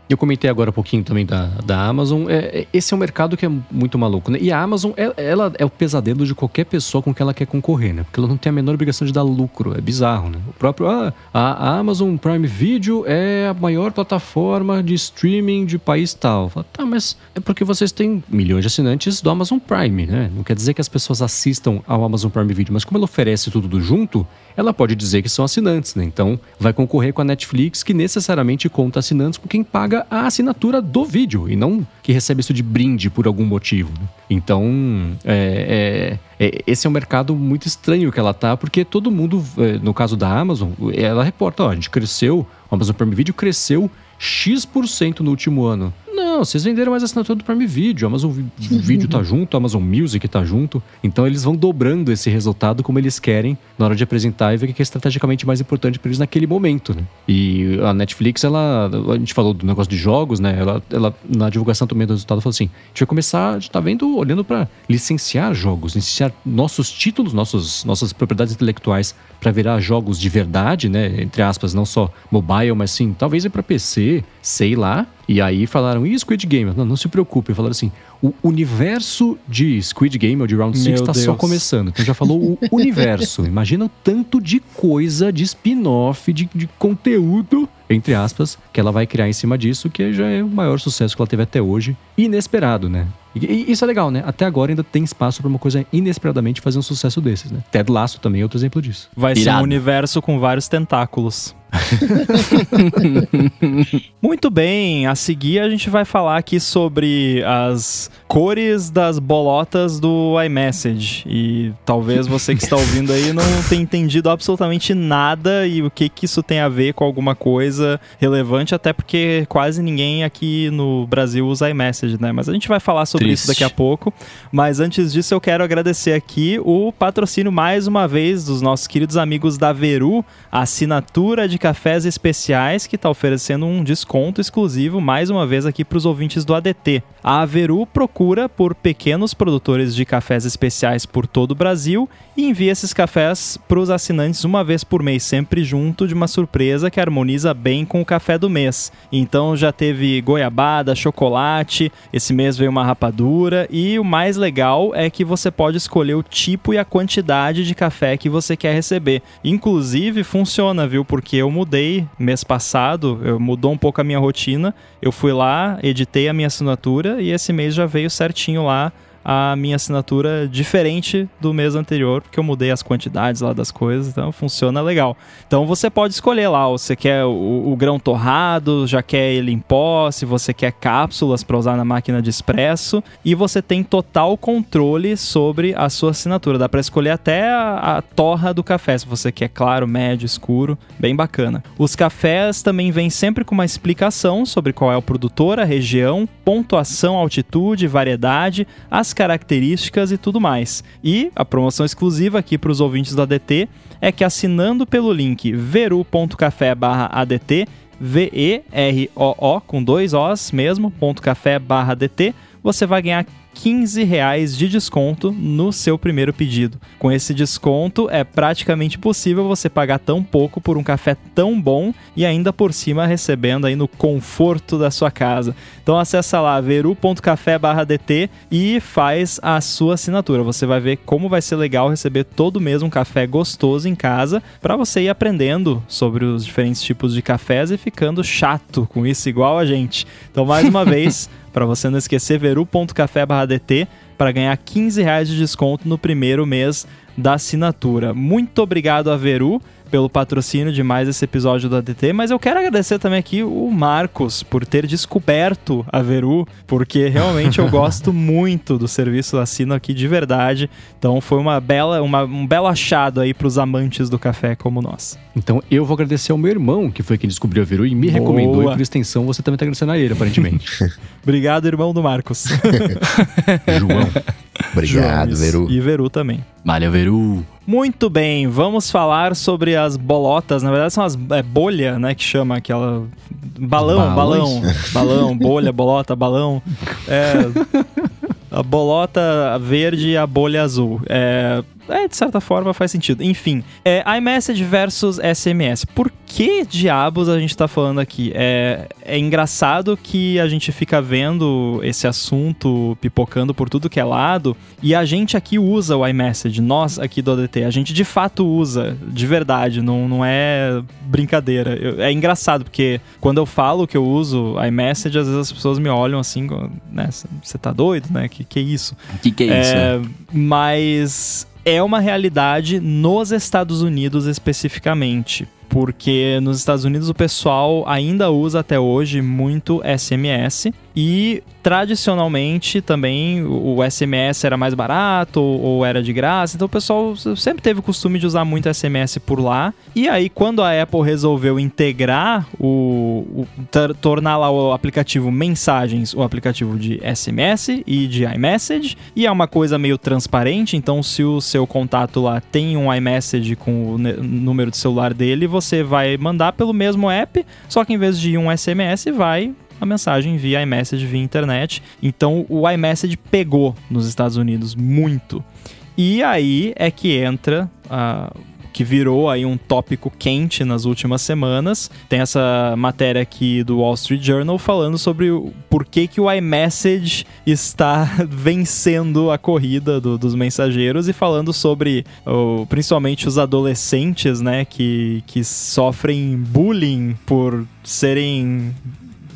Eu comentei agora um pouquinho também da, da Amazon. É, é, esse é um mercado que é muito maluco, né? E a Amazon, ela, é, ela, é o pesadelo de qualquer pessoa com que ela quer concorrer, né? Porque ela não tem a menor obrigação de dar lucro. É bizarro, né? O próprio. Ah, a, a Amazon Prime Video é a maior plataforma de streaming de país tal. Fala, tá, mas é porque vocês têm milhões de assinantes do Amazon Prime, né? Não quer dizer que as pessoas assistam ao Amazon Prime Video, mas como ela oferece tudo junto, ela pode dizer que são assinantes, né? Então vai concorrer com a Netflix, que necessariamente conta assinantes com quem paga a assinatura do vídeo e não que recebe isso de brinde por algum motivo. Né? Então, é, é, é, esse é um mercado muito estranho que ela tá, porque todo mundo, é, no caso da Amazon, ela reporta: ó, a gente cresceu, o Amazon Prime Video cresceu X% no último ano. Não, vocês venderam mais assinatura do Prime Video. Amazon [laughs] Video tá junto, Amazon Music tá junto. Então eles vão dobrando esse resultado como eles querem na hora de apresentar e ver o que é estrategicamente mais importante para eles naquele momento, né? E a Netflix, ela. A gente falou do negócio de jogos, né? Ela, ela na divulgação também do resultado, falou assim: a gente vai começar, a gente tá vendo, olhando para licenciar jogos, licenciar nossos títulos, nossos, nossas propriedades intelectuais para virar jogos de verdade, né? Entre aspas, não só mobile, mas sim, talvez é para PC, sei lá. E aí falaram, e Squid Game? Não, não se preocupe. Falaram assim, o universo de Squid Game ou de Round 6 está só começando. Então já falou o [laughs] universo. Imagina o tanto de coisa, de spin-off, de, de conteúdo entre aspas, que ela vai criar em cima disso, que já é o maior sucesso que ela teve até hoje. Inesperado, né? E, isso é legal, né? Até agora ainda tem espaço para uma coisa inesperadamente fazer um sucesso desses, né? Ted Lasso também é outro exemplo disso. Vai Irado. ser um universo com vários tentáculos. [laughs] Muito bem, a seguir a gente vai falar aqui sobre as cores das bolotas do iMessage. E talvez você que está ouvindo aí não tenha entendido absolutamente nada e o que, que isso tem a ver com alguma coisa relevante, até porque quase ninguém aqui no Brasil usa iMessage, né? Mas a gente vai falar sobre Triste. isso daqui a pouco. Mas antes disso, eu quero agradecer aqui o patrocínio mais uma vez dos nossos queridos amigos da Veru, a assinatura de cafés especiais que está oferecendo um desconto exclusivo mais uma vez aqui para os ouvintes do ADT. A Averu procura por pequenos produtores de cafés especiais por todo o Brasil e envia esses cafés para os assinantes uma vez por mês, sempre junto de uma surpresa que harmoniza bem com o café do mês. Então já teve goiabada, chocolate, esse mês veio uma rapadura e o mais legal é que você pode escolher o tipo e a quantidade de café que você quer receber. Inclusive funciona, viu? Porque eu mudei mês passado, eu mudou um pouco a minha rotina. Eu fui lá, editei a minha assinatura e esse mês já veio certinho lá a minha assinatura diferente do mês anterior, porque eu mudei as quantidades lá das coisas, então funciona legal. Então você pode escolher lá, você quer o, o grão torrado, já quer ele em pó, se você quer cápsulas para usar na máquina de expresso, e você tem total controle sobre a sua assinatura. Dá para escolher até a, a torra do café, se você quer claro, médio, escuro, bem bacana. Os cafés também vêm sempre com uma explicação sobre qual é o produtor, a região, pontuação, altitude, variedade, as as características e tudo mais. E a promoção exclusiva aqui para os ouvintes do ADT é que assinando pelo link veru.café/adt, V-E-R-O-O, com dois Os mesmo, ponto café barra DT, você vai ganhar 15 reais de desconto no seu primeiro pedido. Com esse desconto, é praticamente possível você pagar tão pouco por um café tão bom e ainda por cima recebendo aí no conforto da sua casa. Então acessa lá veru.café/dt e faz a sua assinatura. Você vai ver como vai ser legal receber todo mês um café gostoso em casa para você ir aprendendo sobre os diferentes tipos de cafés e ficando chato com isso igual a gente. Então mais uma [laughs] vez para você não esquecer, veru.café.dt para ganhar 15 reais de desconto no primeiro mês da assinatura. Muito obrigado a Veru pelo patrocínio de mais esse episódio do ADT, mas eu quero agradecer também aqui o Marcos por ter descoberto a Veru, porque realmente eu [laughs] gosto muito do serviço assino aqui de verdade. Então foi uma bela, uma, um belo achado aí para os amantes do café como nós. Então eu vou agradecer ao meu irmão, que foi quem descobriu a Veru e me Boa. recomendou, e por extensão você também está agradecendo a ele, aparentemente. [laughs] Obrigado, irmão do Marcos. [laughs] João. Obrigado, João, Veru. E Veru também. Valeu, Veru. Muito bem, vamos falar sobre as bolotas. Na verdade, são as é, bolha, né? Que chama aquela. Balão, balão. [laughs] Balão, bolha, bolota, balão. É. A bolota verde e a bolha azul. É, é, de certa forma faz sentido. Enfim, é, iMessage versus SMS. Por que diabos a gente tá falando aqui? É, é engraçado que a gente fica vendo esse assunto pipocando por tudo que é lado e a gente aqui usa o iMessage, nós aqui do ADT, a gente de fato usa, de verdade, não, não é brincadeira. Eu, é engraçado porque quando eu falo que eu uso iMessage, às vezes as pessoas me olham assim, né? Você tá doido, né? Que que é isso? Que que é isso? É, né? Mas é uma realidade nos Estados Unidos especificamente. Porque nos Estados Unidos o pessoal ainda usa até hoje muito SMS e tradicionalmente também o SMS era mais barato ou era de graça, então o pessoal sempre teve o costume de usar muito SMS por lá. E aí, quando a Apple resolveu integrar o, o tornar lá o aplicativo Mensagens, o aplicativo de SMS e de iMessage, e é uma coisa meio transparente, então se o seu contato lá tem um iMessage com o número de celular dele, você vai mandar pelo mesmo app, só que em vez de um SMS, vai a mensagem via iMessage, via internet. Então o iMessage pegou nos Estados Unidos muito. E aí é que entra a que virou aí um tópico quente nas últimas semanas. Tem essa matéria aqui do Wall Street Journal falando sobre por que, que o iMessage está [laughs] vencendo a corrida do, dos mensageiros e falando sobre o, principalmente os adolescentes, né, que, que sofrem bullying por serem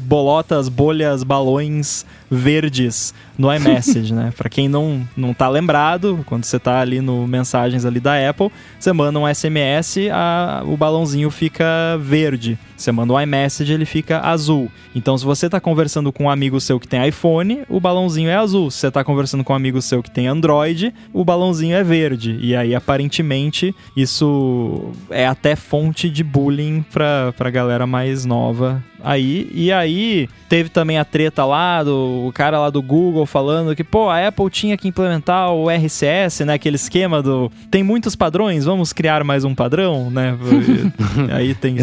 bolotas, bolhas, balões verdes no iMessage, né? Para quem não, não tá lembrado, quando você tá ali no mensagens ali da Apple, você manda um SMS, a, o balãozinho fica verde. Você manda um iMessage, ele fica azul. Então, se você tá conversando com um amigo seu que tem iPhone, o balãozinho é azul. Se você tá conversando com um amigo seu que tem Android, o balãozinho é verde. E aí, aparentemente, isso é até fonte de bullying pra, pra galera mais nova aí. E aí, teve também a treta lá do cara lá do Google falando que, pô, a Apple tinha que implementar o RCS, né? Aquele esquema do tem muitos padrões, vamos criar mais um padrão, né? [laughs] aí tem,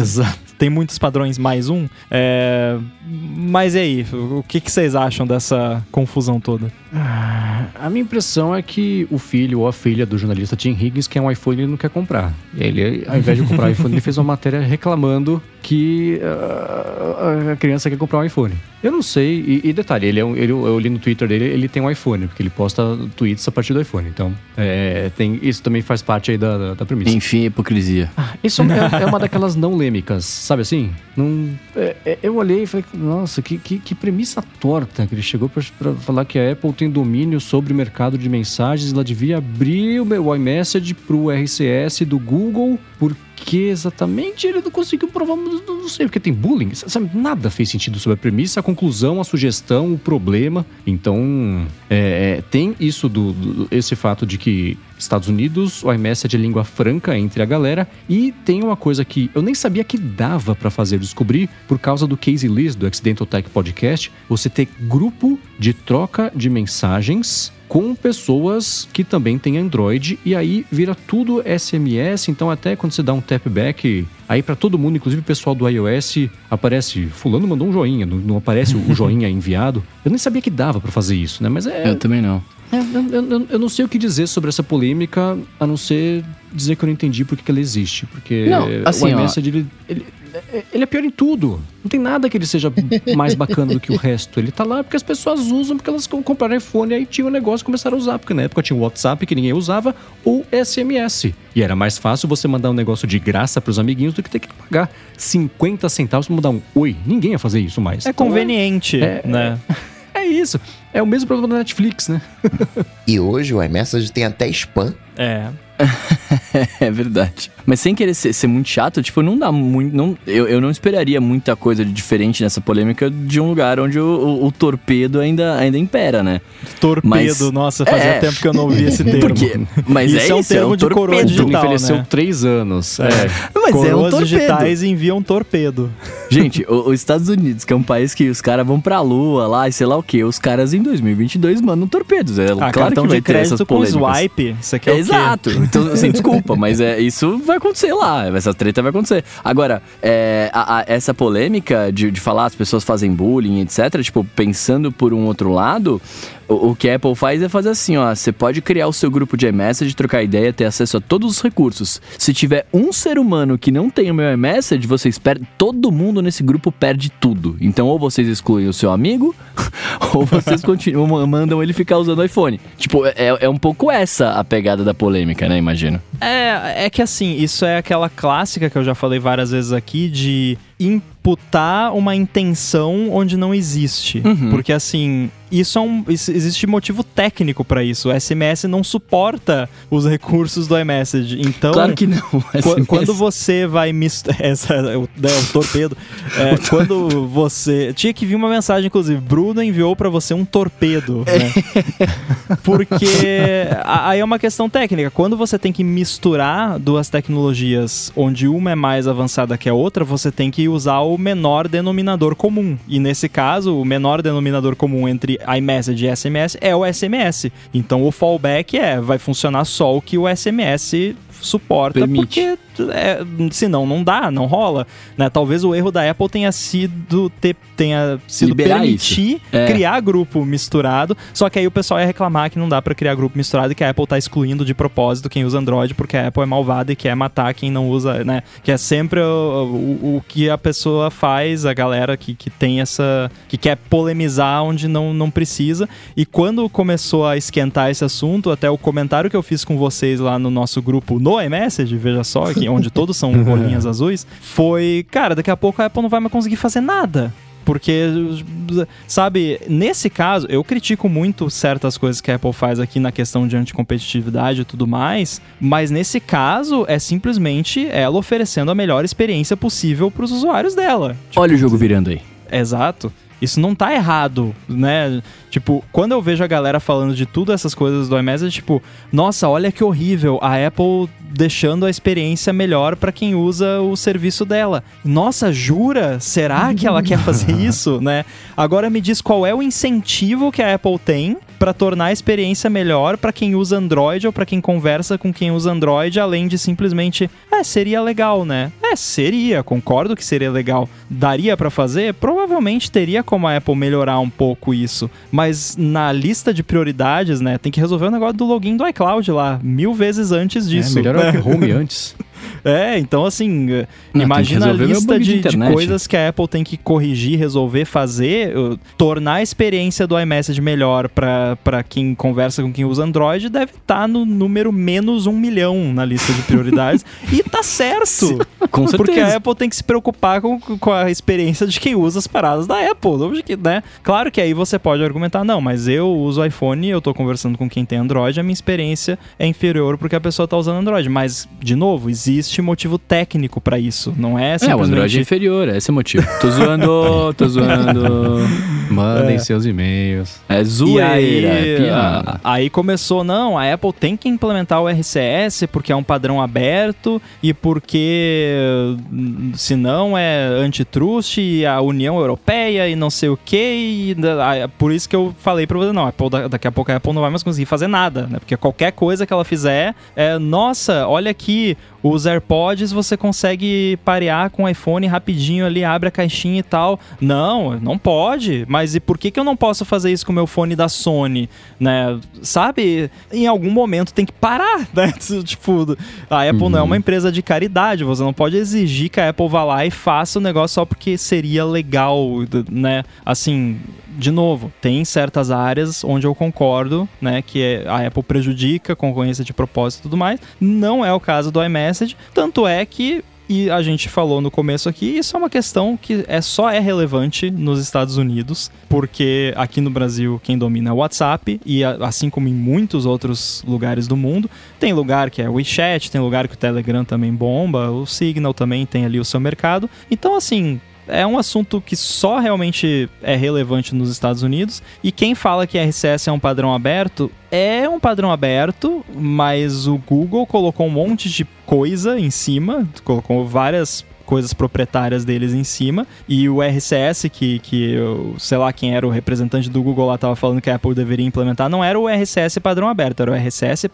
tem muitos padrões mais um. É, mas e aí, o que, que vocês acham dessa confusão toda? A minha impressão é que o filho ou a filha do jornalista Tim Higgins quer um iPhone e ele não quer comprar. Ele, ao invés de comprar o iPhone, ele fez uma matéria reclamando que uh, a criança quer comprar um iPhone. Eu não sei, e, e detalhe, ele, é um, ele eu li no Twitter dele, ele tem um iPhone, porque ele posta tweets a partir do iPhone. Então, é, tem, isso também faz parte aí da, da, da premissa. Enfim, hipocrisia. Ah, isso é, é, uma daquelas não lêmicas, sabe assim? Não, é, é eu olhei e falei, nossa, que, que, que premissa torta que ele chegou para falar que a Apple tem domínio sobre o mercado de mensagens, ela devia abrir o, o iMessage para o RCS do Google, porque que exatamente ele não conseguiu provar, não sei, porque tem bullying, sabe? Nada fez sentido sobre a premissa, a conclusão, a sugestão, o problema. Então, é, é, tem isso do, do, esse fato de que Estados Unidos, o iMessage é língua franca entre a galera e tem uma coisa que eu nem sabia que dava para fazer descobrir por causa do Casey List do Accidental Tech Podcast, você ter grupo de troca de mensagens com pessoas que também têm Android e aí vira tudo SMS, então até quando você dá um tap back aí para todo mundo, inclusive o pessoal do iOS, aparece fulano mandou um joinha, não, não aparece o joinha [laughs] enviado. Eu nem sabia que dava para fazer isso, né? Mas é Eu também não. É, eu, eu, eu, não sei o que dizer sobre essa polêmica, a não ser dizer que eu não entendi porque que ela existe. Porque não, assim, o iMessage, ele, ele, ele é pior em tudo. Não tem nada que ele seja mais bacana do que o resto. Ele tá lá porque as pessoas usam, porque elas compraram iPhone e aí tinha um negócio e começaram a usar. Porque na época tinha o WhatsApp que ninguém usava, ou SMS. E era mais fácil você mandar um negócio de graça pros amiguinhos do que ter que pagar 50 centavos pra mandar um oi. Ninguém ia fazer isso mais. É então, conveniente, é, né? É, é isso. É o mesmo problema da Netflix, né? e hoje o iMessage tem até spam. É. [laughs] é verdade. Mas sem querer ser, ser, muito chato, tipo, não dá muito. Não, eu, eu não esperaria muita coisa de diferente nessa polêmica de um lugar onde o, o, o torpedo ainda, ainda impera, né? Torpedo, mas, nossa, fazia é, tempo que eu não ouvi esse [laughs] termo. Porque, mas isso é, é um termo é um de torpedo. coroa digital. envelheceu né? três anos. É. é. Mas Coroas é um torpedo. digitais enviam torpedo. Gente, os Estados Unidos, que é um país que os caras vão pra lua lá e sei lá o que, os caras em 2022 mandam torpedos. É ah, claro que vai ter essas polêmicas. com swipe, isso aqui é, é Exato. Então, assim, desculpa, mas é, isso vai acontecer lá. Essa treta vai acontecer. Agora, é, a, a, essa polêmica de, de falar as pessoas fazem bullying, etc., tipo, pensando por um outro lado, o, que a Apple faz é fazer assim, ó. Você pode criar o seu grupo de iMessage, trocar ideia, ter acesso a todos os recursos. Se tiver um ser humano que não tem o meu iMessage, vocês perdem. Todo mundo nesse grupo perde tudo. Então, ou vocês excluem o seu amigo, [laughs] ou vocês continuam, mandam ele ficar usando o iPhone. Tipo, é, é um pouco essa a pegada da polêmica, né? Imagino. É, é que assim, isso é aquela clássica que eu já falei várias vezes aqui de imputar uma intenção onde não existe. Uhum. Porque assim, isso é um. isso- existe motivo técnico pra isso. O SMS não suporta os recursos do iMessage. Então. Claro que não. Qu-. Quando você vai misturar. [laughs] Essa é o, é o torpedo. É, [laughs] quando você. Tinha que vir uma mensagem, inclusive. Bruno enviou pra você um torpedo. Né? Porque aí é uma questão técnica. Quando você tem que misturar duas tecnologias, onde uma é mais avançada que a outra, você tem que usar o menor denominador comum. E nesse caso, o menor denominador comum entre iMessage e SMS é o SMS. Então o fallback é, vai funcionar só o que o SMS suporta, Permite. porque é, senão não dá, não rola. Né? Talvez o erro da Apple tenha sido ter, tenha sido Liberar permitir É. criar grupo misturado, só que aí o pessoal ia reclamar que não dá pra criar grupo misturado e que a Apple tá excluindo de propósito quem usa Android porque a Apple é malvada e quer matar quem não usa, né? Que é sempre o, o, o que a pessoa faz, a galera que, que tem essa. que quer polemizar onde não, não precisa. E quando começou a esquentar esse assunto, até o comentário que eu fiz com vocês lá no nosso grupo no iMessage, veja só, aqui, onde todos são [laughs] bolinhas azuis, foi, cara, daqui a pouco a Apple não vai mais conseguir fazer nada. Porque, sabe, nesse caso, eu critico muito certas coisas que a Apple faz aqui na questão de anticompetitividade e tudo mais, mas nesse caso é simplesmente ela oferecendo a melhor experiência possível para os usuários dela. Olha o jogo virando aí. Exato. Isso não tá errado, né? Tipo, quando eu vejo a galera falando de tudo essas coisas do iMessage, tipo, nossa, olha que horrível, a Apple deixando a experiência melhor pra quem usa o serviço dela. Nossa, jura? Será que ela quer fazer [laughs] isso, né? Agora me diz qual é o incentivo que a Apple tem pra tornar a experiência melhor pra quem usa Android ou pra quem conversa com quem usa Android, além de simplesmente, é, seria legal, né? É, seria, concordo que seria legal. Daria pra fazer? Provavelmente teria como a Apple melhorar um pouco isso, mas na lista de prioridades, né, tem que resolver o negócio do login do iCloud lá, mil vezes antes disso. é, melhor né? o [laughs] home antes. É, então assim, eh, Não, tem que imagina a lista de de, de coisas que a Apple tem que corrigir, resolver, fazer, eh, tornar a experiência do iMessage melhor para quem conversa com quem usa Android, deve estar no número menos um milhão na lista de prioridades. [laughs] e tá certo! Com certeza. Porque a Apple tem que se preocupar com, com a experiência de quem usa as paradas da Apple. Né? Claro que aí você pode argumentar, não, mas eu uso iPhone, eu tô conversando com quem tem Android, a minha experiência é inferior porque a pessoa tá usando Android. Mas, de novo, existe motivo técnico pra isso. Não é É, o simplesmente... Android é inferior, esse é o motivo. Tô [laughs] zoando, tô zoando. Mandem seus e-mails. É E zoeira, aí, é piada. a- aí começou, não, a Apple tem que implementar o RCS porque é um padrão aberto e porque hum, senão é antitrust e a União Europeia e não sei o que. E da- a- por isso que eu falei pra você, não, Apple, da- daqui a pouco a Apple não vai mais conseguir fazer nada, né? Porque qualquer coisa que ela fizer é, nossa, olha aqui, os AirPods você consegue parear com o iPhone rapidinho ali, abre a caixinha e tal. Não, não pode. Mas e por que, que eu não posso fazer isso com o meu fone da Sony? Né? Sabe? Em algum momento tem que parar, né? [laughs] Tipo, a Apple não é uma empresa de caridade. Você não pode exigir que a Apple vá lá e faça o negócio só porque seria legal, né? Assim, de novo, tem certas áreas onde eu concordo, né, que é- a Apple prejudica a concorrência de propósito e tudo mais. Não é o caso do iMessage, tanto é que e a gente falou no começo aqui, isso é uma questão que é só é relevante nos Estados Unidos, porque aqui no Brasil quem domina é o WhatsApp e assim como em muitos outros lugares do mundo, tem lugar que é o WeChat, tem lugar que o Telegram também bomba, o Signal também tem ali o seu mercado. Então assim, é um assunto que só realmente é relevante nos Estados Unidos. E quem fala que RCS é um padrão aberto, é um padrão aberto, mas o Google colocou um monte de coisa em cima, colocou várias coisas proprietárias deles em cima. E o RCS, que, que eu, sei lá quem era o representante do Google lá, tava falando que a Apple deveria implementar, não era o RCS padrão aberto, era o RCS,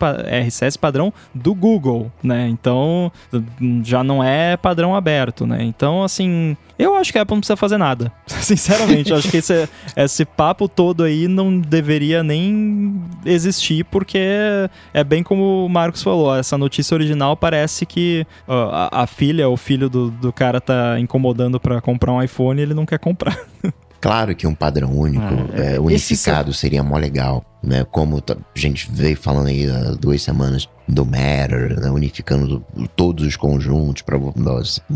RCS padrão do Google, né? Então já não é padrão aberto, né? Então, assim, eu acho que a Apple não precisa fazer nada. [laughs] Sinceramente, eu acho que esse, esse papo todo aí não deveria nem existir, porque é bem como o Marcos falou, essa notícia original parece que a, a filha, o filho do, do cara tá incomodando pra comprar um iPhone e ele não quer comprar. [laughs] Claro que um padrão único, Ah, é, esse unificado, seria mó legal, né? Como tá- a gente veio falando aí há duas semanas do Matter, né? unificando todos os conjuntos para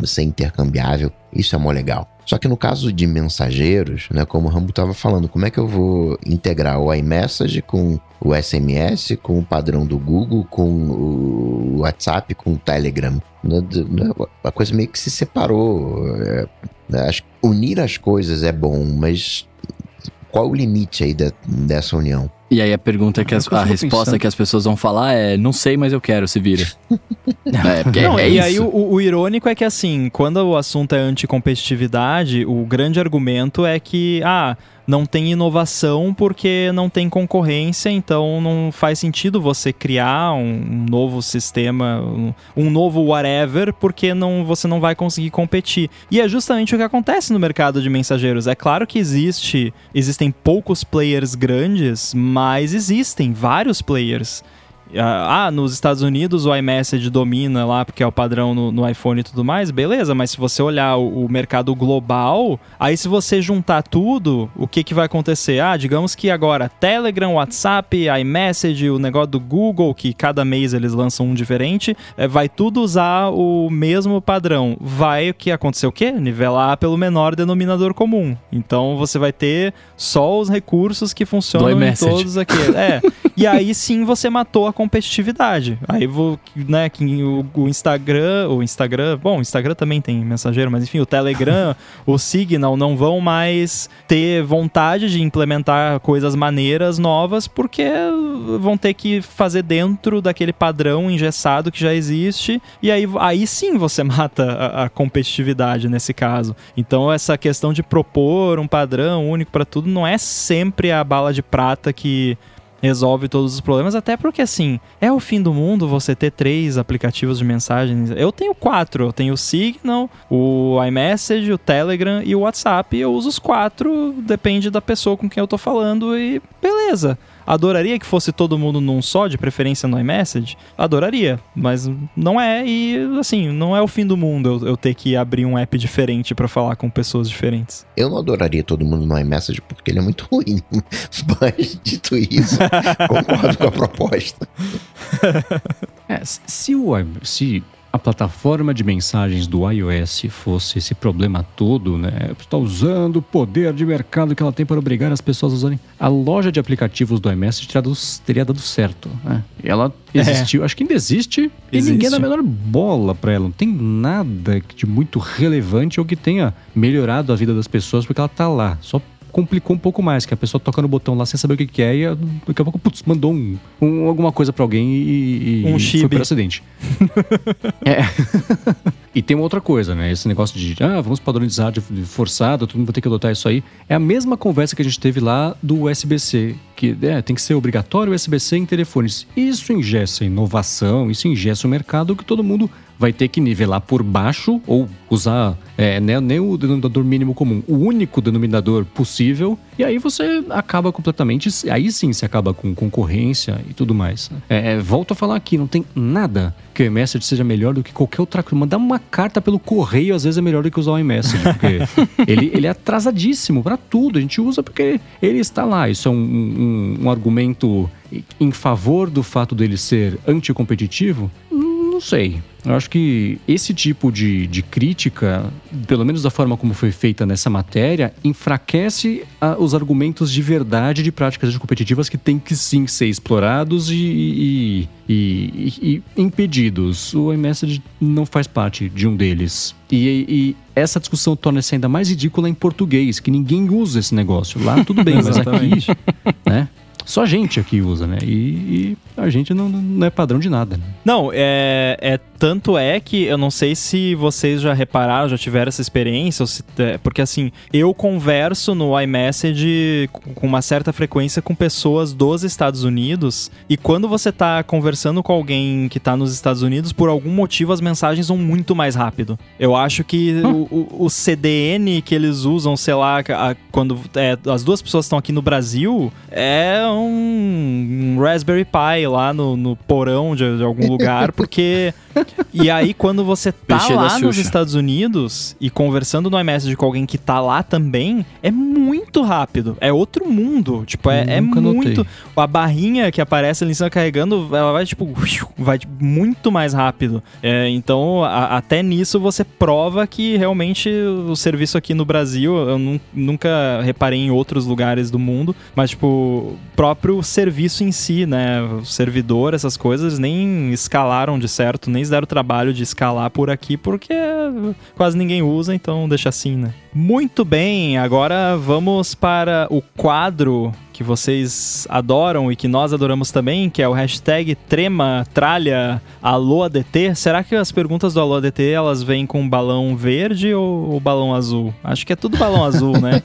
ser intercambiável, isso é mó legal. Só que no caso de mensageiros, né, como o Rambo estava falando, como é que eu vou integrar o iMessage com o SMS, com o padrão do Google, com o WhatsApp, com o Telegram? Né, né, A coisa meio que se separou. é, né, acho que unir as coisas é bom, mas qual o limite aí de- dessa união? E aí a pergunta que É as- a resposta pensando. que as pessoas vão falar é não sei, mas eu quero, se vira. [laughs] é, porque Não, é e isso. aí o, o irônico é que assim, quando o assunto é anticompetitividade, o grande argumento é que, ah, não tem inovação porque não tem concorrência, então não faz sentido você criar um, novo sistema, um, um novo whatever, porque não, você não vai conseguir competir. E é justamente o que acontece no mercado de mensageiros. É claro que existe, existem poucos players grandes, mas existem vários players. Ah, ah, nos Estados Unidos o iMessage domina lá porque é o padrão no, no iPhone e tudo mais, beleza, mas se você olhar o, o mercado global, aí se você juntar tudo, o que, que vai acontecer? Ah, digamos que agora Telegram, WhatsApp, iMessage, o negócio do Google, que cada mês eles lançam um diferente, é, vai tudo usar o mesmo padrão. Vai o que acontecer o quê? Nivelar pelo menor denominador comum. Então você vai ter só os recursos que funcionam em todos aqueles. É. E aí sim você matou a competitividade. Aí vou, né, que o, o Instagram, o Instagram, bom, o Instagram também tem mensageiro, mas enfim, o Telegram, [laughs] o Signal não vão mais ter vontade de implementar coisas maneiras novas porque vão ter que fazer dentro daquele padrão engessado que já existe e aí, aí sim você [laughs] mata a, a competitividade nesse caso. Então essa questão de propor um padrão único para tudo não é sempre a bala de prata que resolve todos os problemas, até porque assim, é o fim do mundo você ter três aplicativos de mensagens. Eu tenho quatro, eu tenho o Signal, o iMessage, o Telegram e o WhatsApp. Eu uso os quatro, depende da pessoa com quem eu tô falando e beleza. Adoraria que fosse todo mundo num só, de preferência no iMessage? Adoraria, mas não é e assim, não é o fim do mundo eu, eu ter que abrir um app diferente pra falar com pessoas diferentes. Eu não adoraria todo mundo no iMessage porque ele é muito ruim. [laughs] Mas, dito isso, [laughs] concordo com a proposta. É, se- se, o, i- se a plataforma de mensagens do iOS fosse esse problema todo, né? Está usando o poder de mercado que ela tem para obrigar as pessoas a usarem. A loja de aplicativos do iMessage teria dado, certo. Né? E ela existiu, acho que ainda existe, e Existe. ninguém dá a menor bola para ela. Não tem nada de muito relevante ou que tenha melhorado a vida das pessoas porque ela tá lá. Só complicou um pouco mais, que a pessoa toca no botão lá sem saber o que, que é e daqui a pouco, putz, mandou um, um- alguma coisa pra alguém e, e Um foi por acidente. [laughs] é. [laughs] e tem uma outra coisa, né? Esse negócio de, ah, vamos padronizar de de forçado, todo mundo vai ter que adotar isso aí. É a mesma conversa que a gente teve lá do USB-C, que é, tem que ser obrigatório o USB-C em telefones. Isso ingessa inovação, isso ingessa o mercado que todo mundo vai ter que nivelar por baixo ou usar é, né, nem o denominador mínimo comum, o único denominador possível, e aí você acaba completamente. Aí sim você acaba com concorrência e tudo mais. né? É, é, volto a falar aqui, não tem nada que o iMessage seja melhor do que qualquer outra coisa. Mandar uma carta pelo correio às vezes é melhor do que usar o iMessage, porque [laughs] ele, ele é atrasadíssimo para tudo. A gente usa porque ele está lá. Isso é um, um- um argumento em favor do fato dele ser anticompetitivo? Não sei. Eu acho que esse tipo de, de crítica, pelo menos da forma como foi feita nessa matéria, enfraquece ah, os argumentos de verdade de práticas competitivas que têm que sim ser explorados e, e- e- e- impedidos. O iMessage não faz parte de um deles. E, e essa discussão torna-se ainda mais ridícula em português, que ninguém usa esse negócio. Lá tudo bem, mas aqui, [laughs] né? Só a gente aqui usa, né? E a gente não, não é padrão de nada, né? Não, é, é tanto é que eu não sei se vocês já repararam, já tiveram essa experiência, ou se- é, porque assim, eu converso no iMessage com uma certa frequência com pessoas dos Estados Unidos, e quando você tá conversando com alguém que tá nos Estados Unidos, por algum motivo as mensagens vão muito mais rápido. Eu acho que o, o- o CDN que eles usam, sei lá, a- quando é, as duas pessoas estão aqui no Brasil, é um, um Raspberry Pi lá no, no porão de, de algum [laughs] lugar, porque. e aí, quando você tá Peixe lá nos. Estados Unidos e conversando no iMessage com alguém que tá lá também, é muito rápido. É outro mundo. Tipo, é, é notei. muito. A barrinha que aparece ali em cima carregando, ela vai, tipo, vai muito mais rápido. É, então, a- até nisso você prova que realmente o serviço aqui no Brasil, eu nun- nunca reparei em outros lugares do mundo, mas, tipo, o próprio serviço em si, né? Servidor, essas coisas, nem escalaram de certo, nem deram o trabalho de escalar por aqui, porque quase ninguém usa, então deixa assim, né? Muito bem, agora vamos para o quadro que vocês adoram e que nós adoramos também, que é o hashtag Trema Tralha Alô ADT. Será que as perguntas do Alô ADT elas vêm com balão verde ou, ou balão azul? Acho que é tudo balão azul, né?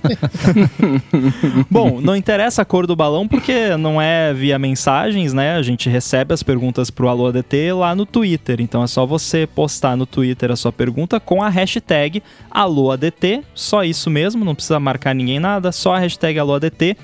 [laughs] Bom, não interessa a cor do balão porque não é via mensagens, né? A gente recebe as perguntas pro Alô ADT lá no Twitter. Então é só você postar no Twitter a sua pergunta com a hashtag AlôADT. Só isso mesmo, não precisa marcar ninguém nada, só a hashtag AlôADT.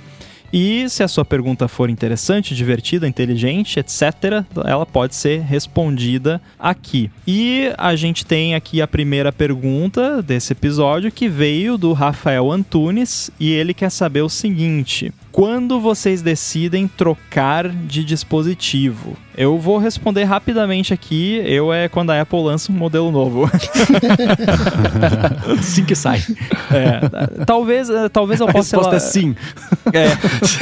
E se a sua pergunta for interessante, divertida, inteligente, etc., ela pode ser respondida aqui. E a gente tem aqui a primeira pergunta desse episódio que veio do Rafael Antunes e ele quer saber o seguinte: quando vocês decidem trocar de dispositivo? Eu vou responder rapidamente aqui. Eu é quando a Apple lança um modelo novo. [laughs] Assim que sai. É, talvez, eh, talvez eu A possa resposta ela- é sim. [laughs] É,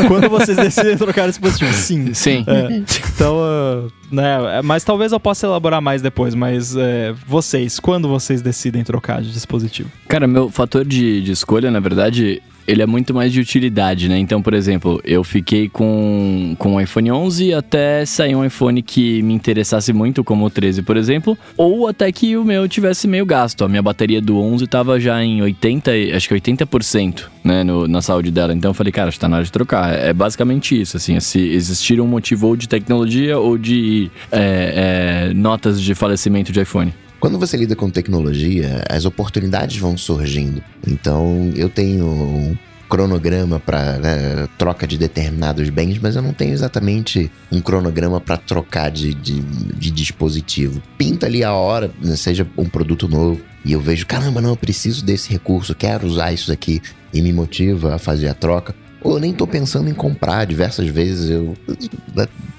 quando vocês decidem trocar de dispositivo, sim. Sim. É, então, ah, né, é, mas talvez eu possa elaborar mais depois, mas é, vocês, quando vocês decidem trocar de dispositivo? Cara, meu fator de, de escolha, na verdade, ele é muito mais de utilidade, né? Então, por exemplo, eu fiquei com, com o iPhone 11 até sair um iPhone que me interessasse muito, como o 13, por exemplo, ou até que o meu tivesse meio gasto. A minha bateria do 11 tava já em 80, e- acho que 80%, né, no- na saúde dela. Então eu falei, cara, acho que tá na hora de trocar. É basicamente isso, assim, se existir um motivo ou de tecnologia ou de é, é, notas de falecimento de iPhone. Quando você lida com tecnologia, as oportunidades vão surgindo. Então, eu tenho um cronograma para troca de determinados bens, mas eu não tenho exatamente um cronograma para trocar de, de, de dispositivo. Pinta ali a hora, né, seja um produto novo, e eu vejo, caramba, não, eu preciso desse recurso, quero usar isso aqui, e me motiva a fazer a troca. Ou eu nem tô pensando em comprar, diversas vezes eu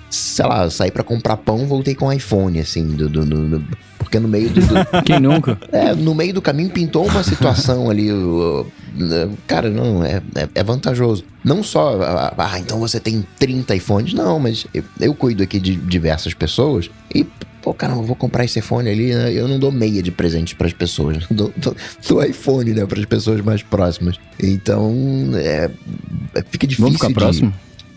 sei lá, saí pra comprar pão, voltei com iPhone, assim, do- do- do- porque no meio do, do- [laughs] Quem nunca? é, no meio do caminho pintou uma situação ali, o- cara, não, é, é, é vantajoso. Não só, ah, então você tem 30 iPhones, não, mas eu, eu cuido aqui de diversas pessoas e, pô, caramba, eu vou comprar esse iPhone ali, né? eu não dou meia de presente pras pessoas, [laughs] dou, dou, dou iPhone, né, pras pessoas mais próximas. Então, é- fica difícil Vamos ficar de- próximo?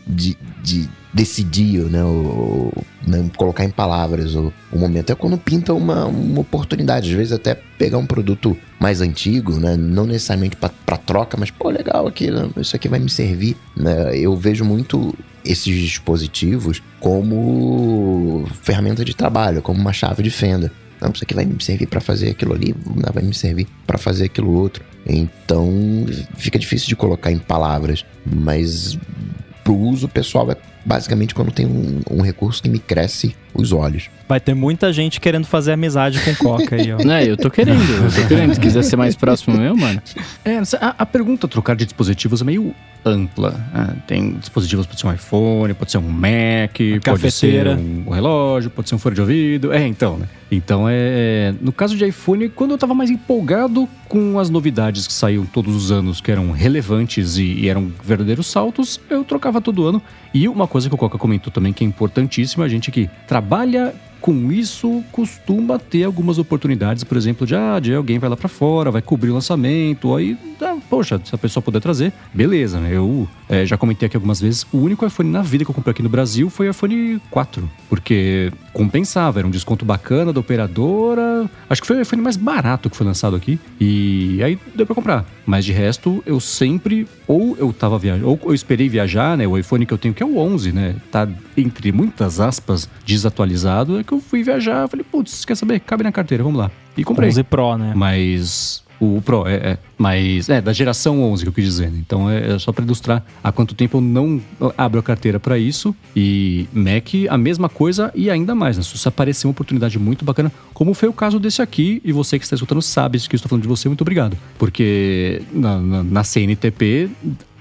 de, de decidir, né, o, o- né, colocar em palavras o, o momento. É quando pinta uma, uma oportunidade, às vezes até pegar um produto mais antigo, né, não necessariamente para troca, mas, pô, legal aqui, né, isso aqui vai me servir. Né? Eu vejo muito esses dispositivos como ferramenta de trabalho, como uma chave de fenda. Não, isso aqui vai me servir para fazer aquilo ali, não, vai me servir para fazer aquilo outro. Então fica difícil de colocar em palavras, mas pro uso pessoal é basicamente quando tem um, um recurso que me cresce os olhos. Vai ter muita gente querendo fazer amizade com Coca aí, ó. [laughs] Não, eu tô querendo, eu tô querendo. Se quiser ser mais próximo meu, mano. É, a, a pergunta trocar de dispositivos é meio ampla. Ah, tem dispositivos, pode ser um iPhone, pode ser um Mac, pode cafeteira. ser um relógio, pode ser um fone de ouvido. É, então, né? Então, é, no caso de iPhone, quando eu tava mais empolgado com as novidades que saíam todos os anos, que eram relevantes e, e eram verdadeiros saltos, eu trocava todo ano. E uma coisa que o Coca comentou também que é importantíssima, a gente que trabalha com isso costuma ter algumas oportunidades, por exemplo, de, ah, de alguém vai lá pra fora, vai cobrir o lançamento, aí, ah, poxa, se a pessoa puder trazer, beleza, né? Eu eh, já comentei aqui algumas vezes, o único iPhone na vida que eu comprei aqui no Brasil foi o iPhone 4, porque compensava, era um desconto bacana da operadora, acho que foi o iPhone mais barato que foi lançado aqui, e aí deu pra comprar. Mas de resto, eu sempre, ou eu tava viajando, ou eu esperei viajar, né? O iPhone que eu tenho, que é o 11, né? Tá, entre muitas aspas, desatualizado, é que eu fui viajar, falei, putz, quer saber? Cabe na carteira, vamos lá. E comprei. 11 Pro, né? Mas O Pro, é, é. Mas, é, da geração 11 que eu quis dizer. Né? Então, é, é só para ilustrar há quanto tempo eu não abro a carteira para isso. E Mac, a mesma coisa e ainda mais, né? Se aparecer uma oportunidade muito bacana, como foi o caso desse aqui, e você que está escutando sabe que eu estou falando de você, muito obrigado. Porque na, na, na CNTP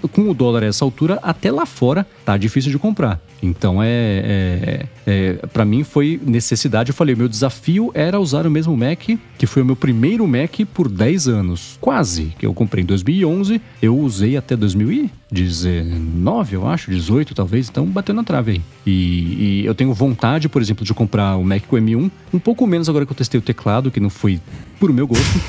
com o dólar a essa altura, até lá fora tá difícil de comprar. Então é, é, é para mim foi necessidade. Eu falei, meu desafio era usar o mesmo Mac, que foi o meu primeiro Mac por 10 anos, quase. Que eu comprei em 2011, eu usei até 2019, eu acho, 18 talvez. Então bateu na trave aí. E, e eu tenho vontade, por exemplo, de comprar o Mac com M1, um pouco menos agora que eu testei o teclado, que não foi por meu gosto.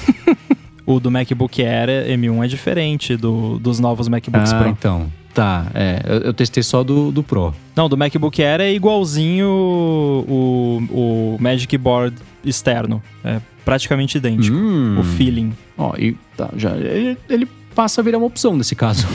[laughs] o do MacBook Air M1 é diferente do, dos novos MacBooks ah, Pro. então. Tá, é. Eu, eu, testei só do, do Pro. Não, do MacBook Air é igualzinho o, o, Magic Board externo. É praticamente idêntico. Hum. O feeling. Ó, e tá, já. Ele, ele passa a virar uma opção nesse caso.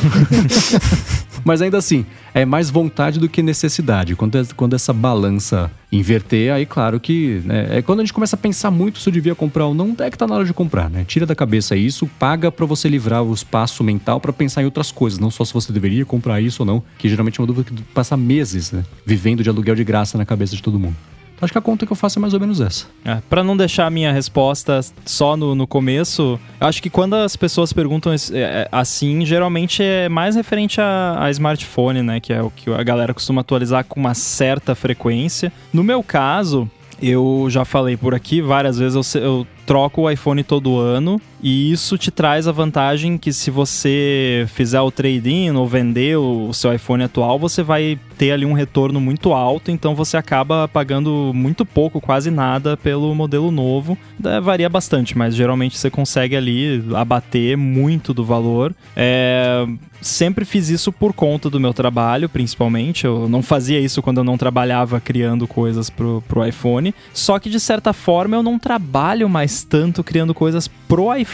[laughs] Mas ainda assim, é mais vontade do que necessidade. Quando, é, quando essa balança inverter, aí claro que né, é quando a gente começa a pensar muito se eu devia comprar ou não, é que tá na hora de comprar, né? Tira da cabeça isso, paga para você livrar o espaço mental para pensar em outras coisas, não só se você deveria comprar isso ou não, que geralmente é uma dúvida que passa meses, né? Vivendo de aluguel de graça na cabeça de todo mundo. Acho que a conta que eu faço é mais ou menos essa. É, para não deixar a minha resposta só no, no começo, acho que quando as pessoas perguntam é, é, assim, geralmente é mais referente a, a, smartphone, né? Que é o que a galera costuma atualizar com uma certa frequência. No meu caso, eu já falei por aqui várias vezes, eu, eu troco o iPhone todo ano e isso te traz a vantagem que se você fizer o trade-in ou vender o seu iPhone atual, você vai ter ali um retorno muito alto, então você acaba pagando muito pouco, quase nada pelo modelo novo. Varia bastante, mas geralmente você consegue ali abater muito do valor. É, sempre fiz isso por conta do meu trabalho, principalmente. Eu não fazia isso quando eu não trabalhava criando coisas pro, pro iPhone. Só que de certa forma eu não trabalho mais tanto criando coisas pro iPhone,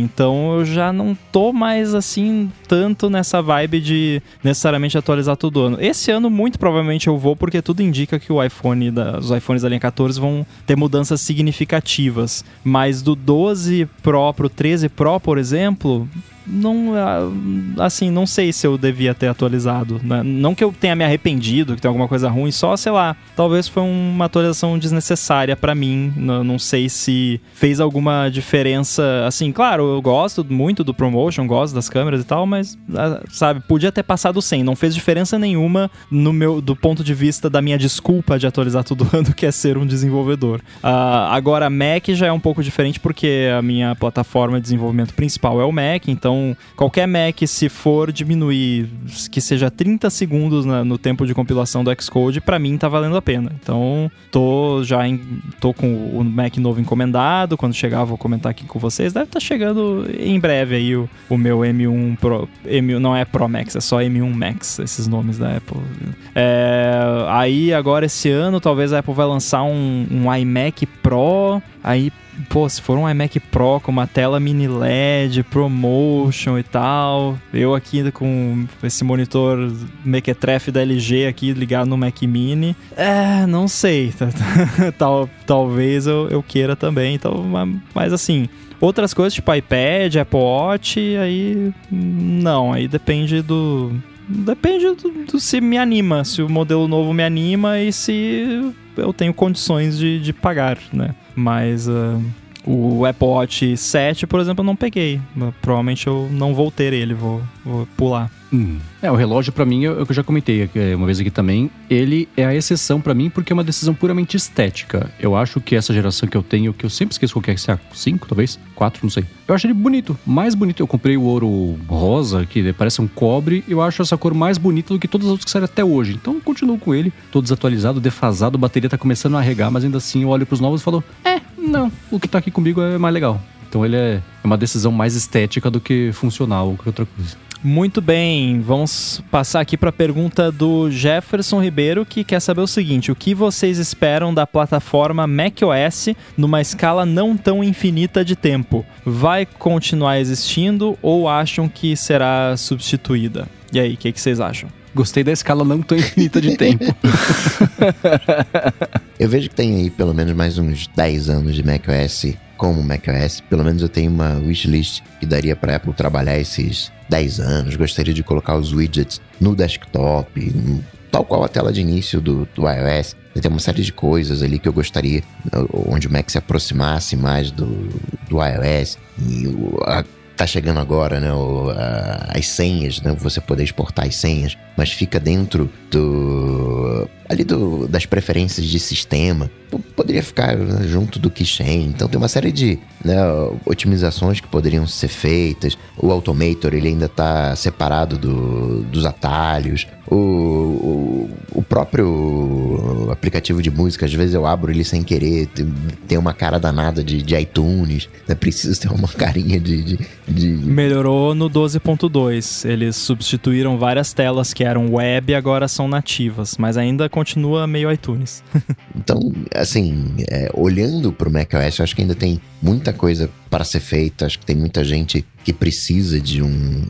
então eu já não tô mais assim tanto nessa vibe de necessariamente atualizar todo ano. Esse ano muito provavelmente eu vou porque tudo indica que o iPhone da, os iPhones da linha 14 vão ter mudanças significativas, mas do 12 Pro pro 13 Pro, por exemplo, não ah, assim não sei se eu devia ter atualizado né? não que eu tenha me arrependido que tem alguma coisa ruim só sei lá talvez foi uma atualização desnecessária para mim não, sei se fez alguma diferença assim claro eu gosto muito do promotion gosto das câmeras e tal mas ah, sabe podia ter passado sem não fez diferença nenhuma no meu do ponto de vista da minha desculpa de atualizar todo [laughs] ano que é ser um desenvolvedor uh, agora Mac já é um pouco diferente porque a minha plataforma de desenvolvimento principal é o Mac então então, qualquer Mac, se for diminuir que seja 30 segundos na, no tempo de compilação do Xcode, para mim tá valendo a pena. Então, tô já em, tô com o Mac novo encomendado. Quando chegar, vou comentar aqui com vocês. Deve estar tá chegando em breve aí o, o meu M1 Pro. M1, não é Pro Max, é só M1 Max, esses nomes da Apple. É, aí, agora esse ano, talvez a Apple vai lançar um, um iMac Pro. Aí pô, se for um iMac Pro com uma tela mini LED, ProMotion e tal, eu aqui com esse monitor Mequetrefe da LG aqui ligado no Mac Mini, é, não sei, [laughs] tal, talvez eu, eu queira também, então, mas assim, outras coisas tipo iPad, Apple Watch, aí não, aí depende do depende do, do, se me anima, se o modelo novo me anima e se eu tenho condições de, de pagar, né? Mas uh, o Apple Watch 7, por exemplo, eu não peguei. Provavelmente eu não vou ter ele, vou, vou pular. Hum. É, o relógio para mim, eu, eu já comentei uma vez aqui também, ele é a exceção para mim porque é uma decisão puramente estética. Eu acho que essa geração que eu tenho, que eu sempre esqueço qual que é, se é 5 talvez, 4, não sei. Eu acho ele bonito, mais bonito. Eu comprei o ouro rosa, que parece um cobre, eu acho essa cor mais bonita do que todas as outras que saíram até hoje. Então continuo com ele, todo desatualizado, defasado, a bateria tá começando a arregar, mas ainda assim eu olho pros novos e falo, é, não, o que tá aqui comigo é mais legal. Então ele é, é uma decisão mais estética do que funcional ou qualquer outra coisa. Muito bem, vamos passar aqui para a pergunta do Jefferson Ribeiro, que quer saber o seguinte: o que vocês esperam da plataforma macOS numa escala não tão infinita de tempo? Vai continuar existindo ou acham que será substituída? E aí, o que, que vocês acham? Gostei da escala não tão infinita de tempo. [laughs] Eu vejo que tem aí pelo menos mais uns 10 anos de macOS como macOS. Pelo menos eu tenho uma wishlist que daria para Apple trabalhar esses 10 anos. Gostaria de colocar os widgets no desktop, tal qual a tela de início do, do iOS. Tem uma série de coisas ali que eu gostaria, onde o Mac se aproximasse mais do, do iOS. E a, tá chegando agora, né? O, a, as senhas, né? Você poder exportar as senhas, mas fica dentro do. Ali do, das preferências de sistema. Poderia ficar né, junto do Keychain. Então tem uma série de né, otimizações que poderiam ser feitas. O Automator ele ainda está separado do, dos atalhos. O, o, o, próprio aplicativo de música, às vezes eu abro ele sem querer, tem uma cara danada de, de iTunes, né? Preciso ter uma carinha de, de, de... Melhorou no 12.2. Eles substituíram várias telas que eram web e agora são nativas, mas ainda continua meio iTunes. [laughs] então, assim, é, olhando para o macOS, eu acho que ainda tem muita coisa para ser feita. Acho que tem muita gente que precisa de um,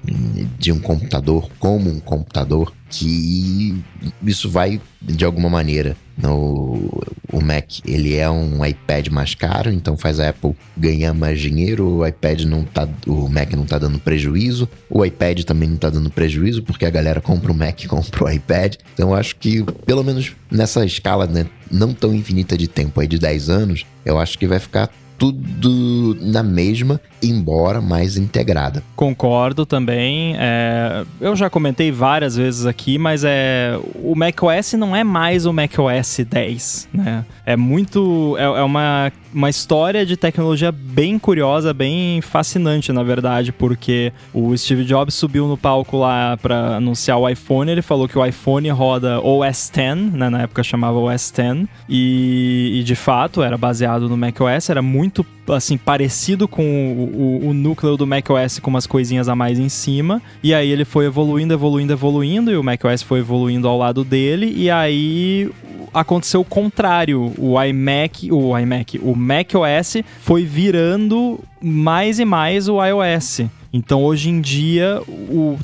de um computador como um computador, que isso vai de alguma maneira. No, o Mac ele é um iPad mais caro, então faz a Apple ganhar mais dinheiro. O iPad não tá, o Mac não tá dando prejuízo. O iPad também não tá dando prejuízo porque a galera compra o Mac, compra o iPad. Então acho que pelo menos nessa escala né, não tão infinita de tempo aí de 10 anos, eu acho que vai ficar tudo na mesma, embora mais integrada. Concordo também. É, eu já comentei várias vezes aqui, mas é o macOS não é mais o macOS 10, né? É muito. É, é uma, uma história de tecnologia bem curiosa, bem fascinante, na verdade, porque o Steve Jobs subiu no palco lá para anunciar o iPhone. Ele falou que o iPhone roda OS X, né? Na época chamava OS X, e, e de fato era baseado no macOS, era muito assim parecido com o, o, o, núcleo do macOS com umas coisinhas a mais em cima. E aí ele foi evoluindo, evoluindo, evoluindo e o macOS foi evoluindo ao lado dele e aí aconteceu o contrário. O iMac, o iMac, o macOS foi virando mais e mais o iOS. Então hoje em dia o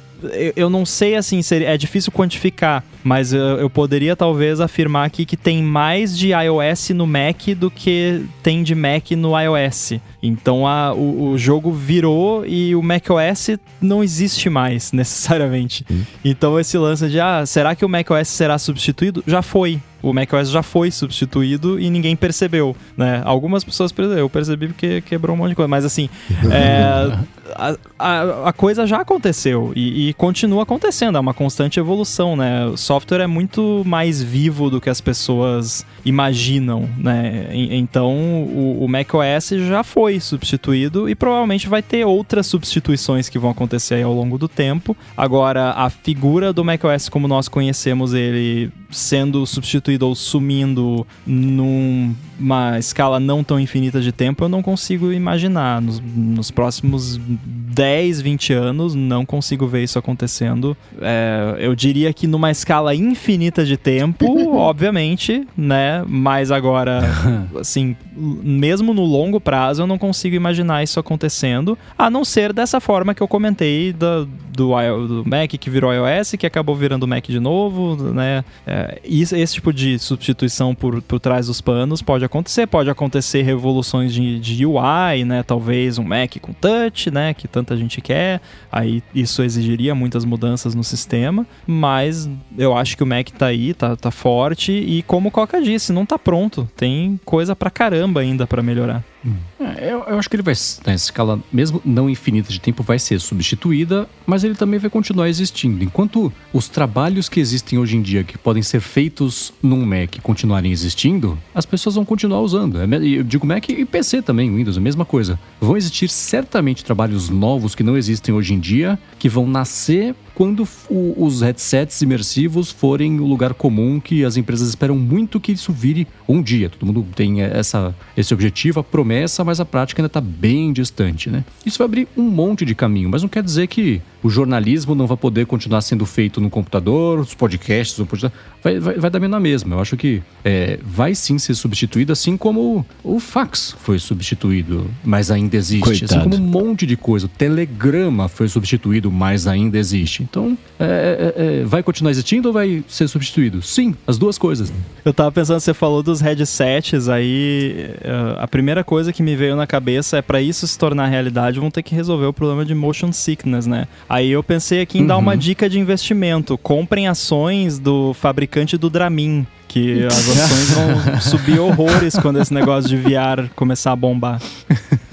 eu não sei assim, é difícil quantificar, mas eu, poderia talvez afirmar aqui que tem mais de iOS no Mac do que tem de Mac no iOS. Então a, o, o, jogo virou e o macOS não existe mais [laughs] necessariamente. Hum. Então esse lance de ah, será que o macOS será substituído? Já foi o macOS já foi substituído e ninguém percebeu, né? Algumas pessoas perceberam, eu percebi porque quebrou um monte de coisa, mas assim, [laughs] é, a, a, a, coisa já aconteceu e, e, continua acontecendo, é uma constante evolução, né? O software é muito mais vivo do que as pessoas imaginam, né? E, então o, o macOS já foi substituído e provavelmente vai ter outras substituições que vão acontecer ao longo do tempo. Agora, a figura do macOS como nós conhecemos ele sendo substituído ou sumindo numa escala não tão infinita de tempo, eu não consigo imaginar. Nos, nos próximos 10, 20 anos, não consigo ver isso acontecendo. É, eu diria que numa escala infinita de tempo, [laughs] obviamente, né? Mas agora, [laughs] assim, mesmo no longo prazo, eu não consigo imaginar isso acontecendo, a não ser dessa forma que eu comentei do, do, do Mac que virou iOS, que acabou virando Mac de novo, né? É, isso, esse tipo de substituição por, por trás dos panos pode acontecer, pode acontecer revoluções de, de UI, né? Talvez um Mac com touch, né? Que tanta gente quer, aí isso exigiria muitas mudanças no sistema, mas eu acho que o Mac tá aí, tá, tá forte e como Coca disse, não tá pronto, tem coisa pra caramba ainda para melhorar. É, eu, eu, acho que ele vai, na escala, mesmo não infinita de tempo, vai ser substituída, mas ele também vai continuar existindo. Enquanto os trabalhos que existem hoje em dia, que podem ser feitos num Mac, continuarem existindo, as pessoas vão continuar usando. É eu digo Mac e PC também, Windows, a mesma coisa. Vão existir certamente trabalhos novos que não existem hoje em dia, que vão nascer quando o, os headsets imersivos forem o lugar comum que as empresas esperam muito que isso vire um dia. Todo mundo tem essa, esse objetivo, a promessa, mas a prática ainda está bem distante, né? Isso vai abrir um monte de caminho, mas não quer dizer que o jornalismo não vai poder continuar sendo feito no computador, os podcasts, o podcast, vai, vai, vai dar meio na mesma. Eu acho que é, vai sim ser substituído, assim como o fax foi substituído, mas ainda existe. Coitado. Assim como um monte de coisa. O telegrama foi substituído, mas ainda existe. Então, é, é, é, vai continuar existindo ou vai ser substituído? Sim, as duas coisas. Eu tava pensando, você falou dos headsets, aí uh, a primeira coisa que me veio na cabeça é para isso se tornar realidade, vão ter que resolver o problema de motion sickness, né? Aí eu pensei aqui em uhum. dar uma dica de investimento. Comprem ações do fabricante do Dramin que as ações vão [laughs] subir horrores quando esse negócio de VR começar a bombar. [laughs]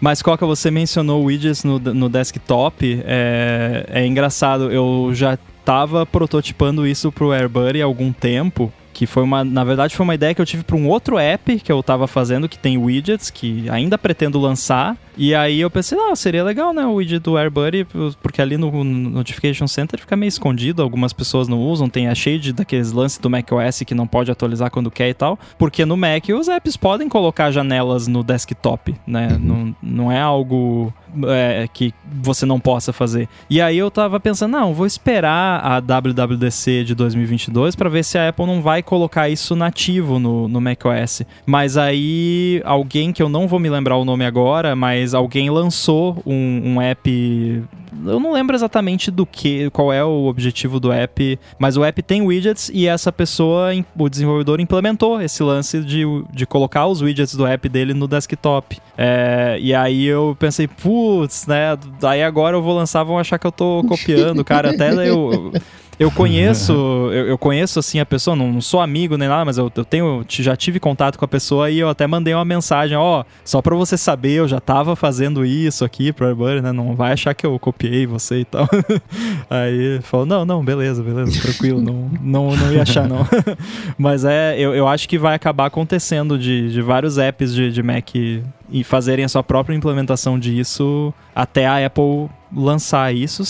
Mas, Coca, você mencionou widgets no, no desktop. É, é engraçado, eu já estava prototipando isso para o AirBuddy há algum tempo que foi uma, na verdade foi uma ideia que eu tive para um outro app que eu estava fazendo que tem widgets que ainda pretendo lançar. E aí eu pensei, ah, seria legal, né, o widget do AirBuddy, porque ali no Notification Center fica meio escondido, algumas pessoas não usam, tem a shade daqueles lances do macOS que não pode atualizar quando quer e tal, porque no Mac os apps podem colocar janelas no desktop, né? Uhum. Não, não é algo é, que você não possa fazer. E aí eu tava pensando, não, vou esperar a WWDC de 2022 para ver se a Apple não vai colocar isso nativo no, no macOS. Mas aí alguém que eu não vou me lembrar o nome agora, mas alguém lançou um, um app eu não lembro exatamente do que, qual é o objetivo do app, mas o app tem widgets e essa pessoa, o desenvolvedor, implementou esse lance de, de colocar os widgets do app dele no desktop. É, e aí eu pensei, putz, né? Aí agora eu vou lançar, vão achar que eu tô copiando, cara. Até eu. Eu conheço, [laughs] eu, eu, conheço assim a pessoa, não, não, sou amigo nem nada, mas eu, eu tenho, já tive contato com a pessoa e eu até mandei uma mensagem, ó, oh, só pra você saber, eu já tava fazendo isso aqui pro Airbury, né? Não vai achar que eu copiei você e tal. [laughs] Aí falou, não, não, beleza, beleza, tranquilo, não, não, não ia achar não. [laughs] mas é, eu, eu acho que vai acabar acontecendo de, de vários apps de, de Mac e fazerem a sua própria implementação disso até a Apple lançar isso.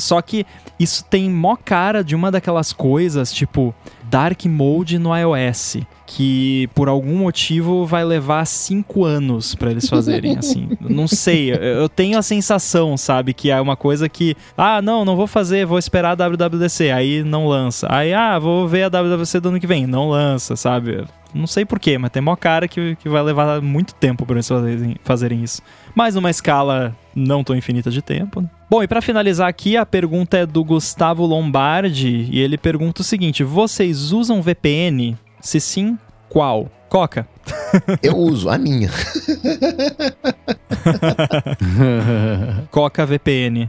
Só que isso tem mó cara de uma daquelas coisas, tipo Dark Mode no iOS, que por algum motivo vai levar cinco anos para eles fazerem, [laughs] assim. Não sei, eu tenho a sensação, sabe, que é uma coisa que, ah, não, não vou fazer, vou esperar a WWDC, aí não lança. Aí, ah, vou ver a WWDC do ano que vem, não lança, sabe? Não sei porquê, mas tem mó cara que, que vai levar muito tempo para eles fazerem, fazerem isso. Mas numa escala não tão infinita de tempo. Né? Bom, e para finalizar aqui, a pergunta é do Gustavo Lombardi e ele pergunta o seguinte: vocês usam VPN? Se sim, qual? Coca. [laughs] Eu uso a minha. [laughs] Coca VPN.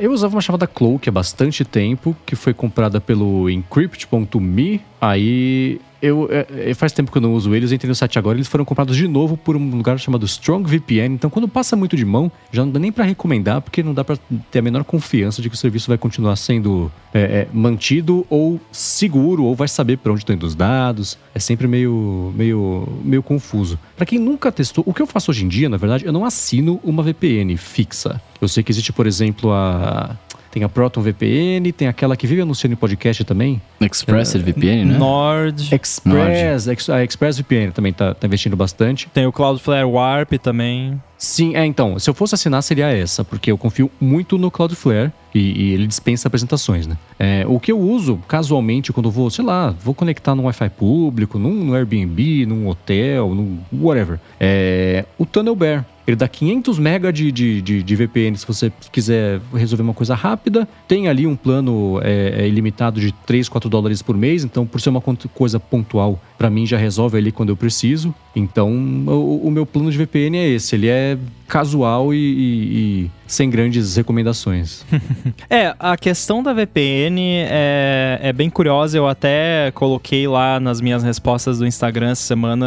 Eu usava uma chamada Cloak há bastante tempo, que foi comprada pelo Encrypt.me. Aí eu, é, é, faz tempo que eu não uso eles, eu entrei no site agora, eles foram comprados de novo por um lugar chamado Strong VPN. Então, quando passa muito de mão, já não dá nem para recomendar, porque não dá para ter a menor confiança de que o serviço vai continuar sendo é, é, mantido ou seguro, ou vai saber para onde estão indo os dados. É sempre meio, meio, meio confuso. Para quem nunca testou, o que eu faço hoje em dia, na verdade, eu não assino uma VPN fixa. Eu sei que existe, por exemplo, a tem a Proton VPN, tem aquela que vive anunciando em podcast também. Express é, VPN, né? Nord. Express, Nord. a Express VPN também tá, tá investindo bastante. Tem o Cloudflare Warp também. Sim, é, então, se eu fosse assinar seria essa, porque eu confio muito no Cloudflare e, e ele dispensa apresentações, né? É, o que eu uso casualmente quando vou, sei lá, vou conectar num Wi-Fi público, num, num Airbnb, num hotel, num whatever, é o Tunnel Bear. Ele dá 500 MB de, de, de, de, VPN se você quiser resolver uma coisa rápida. Tem ali um plano é, é ilimitado de 3, 4 dólares por mês. Então, por ser uma coisa pontual, para mim já resolve ali quando eu preciso. Então, o, o, meu plano de VPN é esse. Ele é casual e, e, e sem grandes recomendações. [laughs] é, a questão da VPN é, é bem curiosa. Eu até coloquei lá nas minhas respostas do Instagram essa semana.